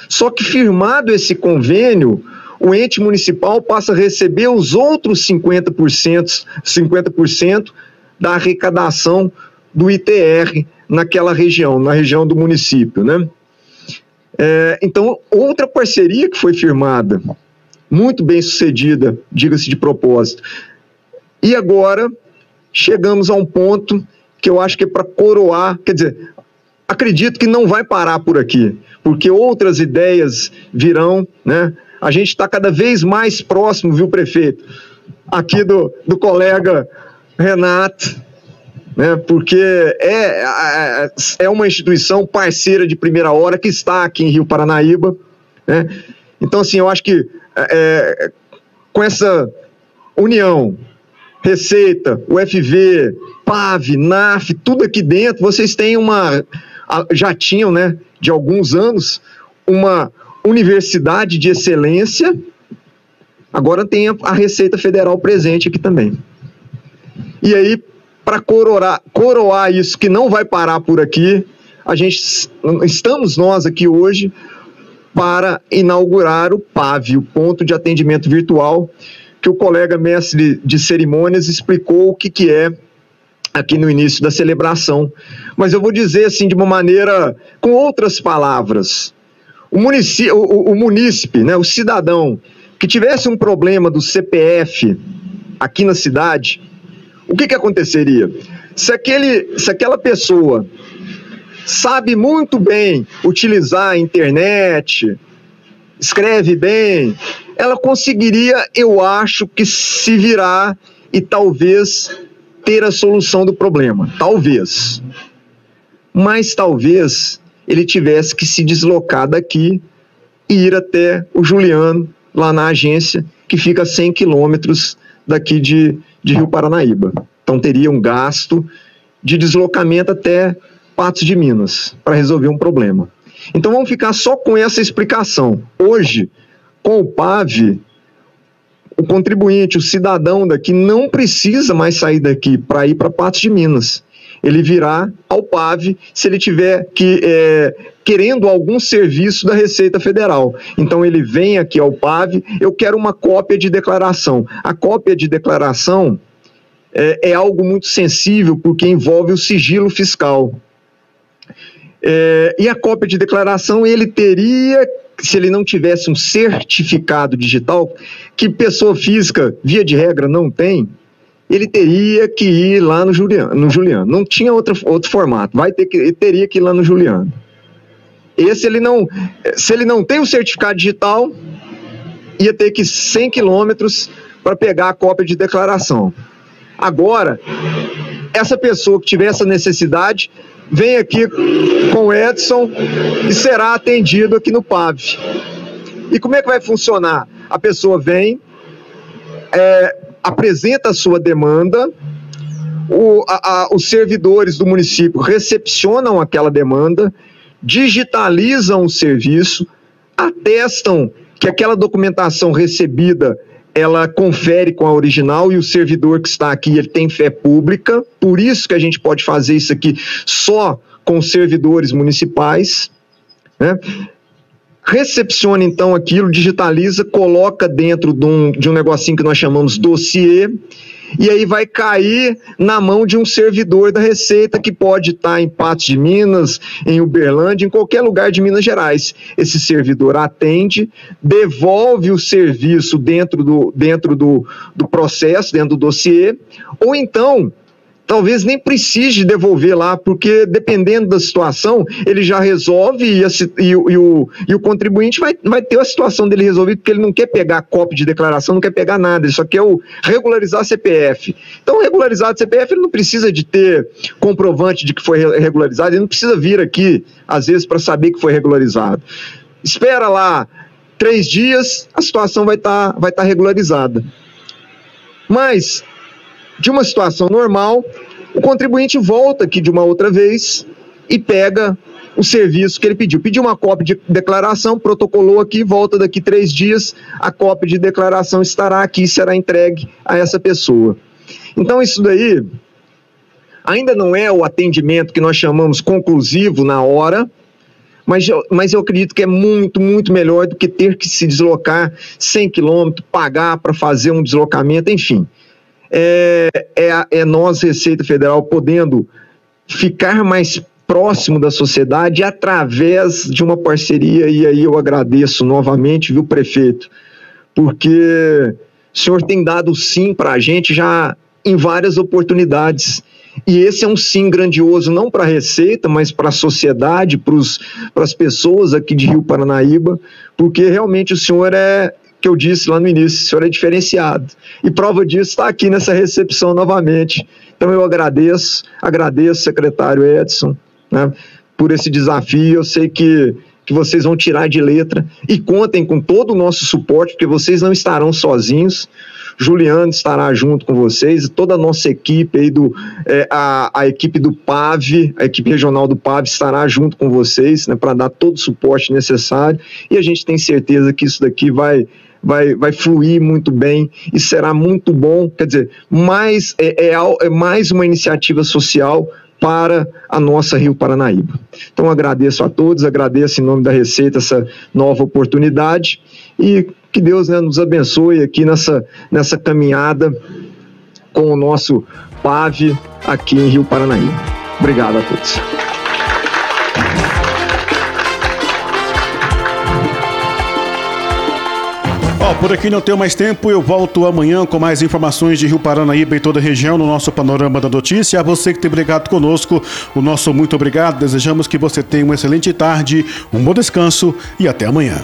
Só que firmado esse convênio, o ente municipal passa a receber os outros 50%, 50% da arrecadação do ITR naquela região, na região do município, né? É, então, outra parceria que foi firmada, muito bem sucedida, diga-se de propósito, e agora chegamos a um ponto que eu acho que é para coroar, quer dizer, acredito que não vai parar por aqui, porque outras ideias virão, né? A gente está cada vez mais próximo, viu, prefeito? Aqui do, do colega Renato, né? Porque é, é, é uma instituição parceira de primeira hora que está aqui em Rio Paranaíba, né? Então, assim, eu acho que é, com essa união Receita, UFV, PAV, NAF, tudo aqui dentro, vocês têm uma. Já tinham, né, de alguns anos, uma universidade de excelência. Agora tem a Receita Federal presente aqui também. E aí, para coroar, coroar isso que não vai parar por aqui, a gente estamos nós aqui hoje para inaugurar o PAV, o ponto de atendimento virtual, que o colega mestre de cerimônias explicou o que, que é aqui no início da celebração. Mas eu vou dizer assim de uma maneira, com outras palavras, o, munici o, o munícipe, né, o cidadão, que tivesse um problema do CPF aqui na cidade, o que, que aconteceria? Se, aquele, se aquela pessoa sabe muito bem utilizar a internet, escreve bem, ela conseguiria, eu acho, que se virar e talvez ter a solução do problema. Talvez. Mas talvez ele tivesse que se deslocar daqui e ir até o Juliano, lá na agência, que fica a 100 quilômetros daqui de, de Rio Paranaíba. Então teria um gasto de deslocamento até Patos de Minas para resolver um problema. Então vamos ficar só com essa explicação. Hoje, com o PAV, o contribuinte, o cidadão daqui, não precisa mais sair daqui para ir para Patos de Minas. Ele virá ao PAV se ele tiver que é, querendo algum serviço da Receita Federal. Então ele vem aqui ao PAV, eu quero uma cópia de declaração. A cópia de declaração é, é algo muito sensível porque envolve o sigilo fiscal. É, e a cópia de declaração ele teria se ele não tivesse um certificado digital, que pessoa física, via de regra, não tem, ele teria que ir lá no Juliano. No Juliano. Não tinha outro, outro formato. Vai ter que, ele teria que ir lá no Juliano. Esse ele não. Se ele não tem o certificado digital, ia ter que ir 100 quilômetros para pegar a cópia de declaração. Agora, essa pessoa que tiver essa necessidade, vem aqui com o Edson e será atendido aqui no PAV. E como é que vai funcionar? A pessoa vem, é, apresenta a sua demanda, o, a, a, os servidores do município recepcionam aquela demanda, digitalizam o serviço, atestam que aquela documentação recebida ela confere com a original e o servidor que está aqui ele tem fé pública, por isso que a gente pode fazer isso aqui só com servidores municipais. Né? Recepciona então aquilo, digitaliza, coloca dentro de um, de um negocinho que nós chamamos dossiê e aí vai cair na mão de um servidor da Receita que pode estar em Patos de Minas, em Uberlândia, em qualquer lugar de Minas Gerais. Esse servidor atende, devolve o serviço dentro do, dentro do, do processo, dentro do dossiê, ou então talvez nem precise devolver lá, porque dependendo da situação, ele já resolve e, a, e, e, o, e o contribuinte vai, vai ter a situação dele resolvida, porque ele não quer pegar cópia de declaração, não quer pegar nada, ele só quer o regularizar CPF. Então, regularizar CPF, ele não precisa de ter comprovante de que foi regularizado, ele não precisa vir aqui, às vezes, para saber que foi regularizado. Espera lá três dias, a situação vai estar tá, vai tá regularizada. Mas de uma situação normal, o contribuinte volta aqui de uma outra vez e pega o serviço que ele pediu. Pediu uma cópia de declaração, protocolou aqui, volta daqui três dias, a cópia de declaração estará aqui e será entregue a essa pessoa. Então, isso daí ainda não é o atendimento que nós chamamos conclusivo na hora, mas eu, mas eu acredito que é muito, muito melhor do que ter que se deslocar 100 quilômetros, pagar para fazer um deslocamento, enfim é, é, é nós, Receita Federal, podendo ficar mais próximo da sociedade através de uma parceria, e aí eu agradeço novamente, viu, prefeito, porque o senhor tem dado sim para a gente já em várias oportunidades. E esse é um sim grandioso, não para a Receita, mas para a sociedade, para as pessoas aqui de Rio Paranaíba, porque realmente o senhor é, que eu disse lá no início, o senhor é diferenciado. E prova disso está aqui nessa recepção novamente. Então eu agradeço, agradeço, secretário Edson, né, por esse desafio. Eu sei que, que vocês vão tirar de letra e contem com todo o nosso suporte, porque vocês não estarão sozinhos. Juliano estará junto com vocês, toda a nossa equipe aí do é, a, a equipe do PAV, a equipe regional do PAV estará junto com vocês, né, para dar todo o suporte necessário. E a gente tem certeza que isso daqui vai vai, vai fluir muito bem e será muito bom. Quer dizer, mais, é, é, é mais uma iniciativa social para a nossa Rio Paranaíba. Então agradeço a todos, agradeço em nome da Receita essa nova oportunidade e que Deus né, nos abençoe aqui nessa, nessa caminhada com o nosso PAV aqui em Rio Paranaíba. Obrigado a todos. Por aqui não tenho mais tempo. Eu volto amanhã com mais informações de Rio Paranaíba e toda a região no nosso Panorama da Notícia. A você que tem brigado conosco, o nosso muito obrigado. Desejamos que você tenha uma excelente tarde, um bom descanso e até amanhã.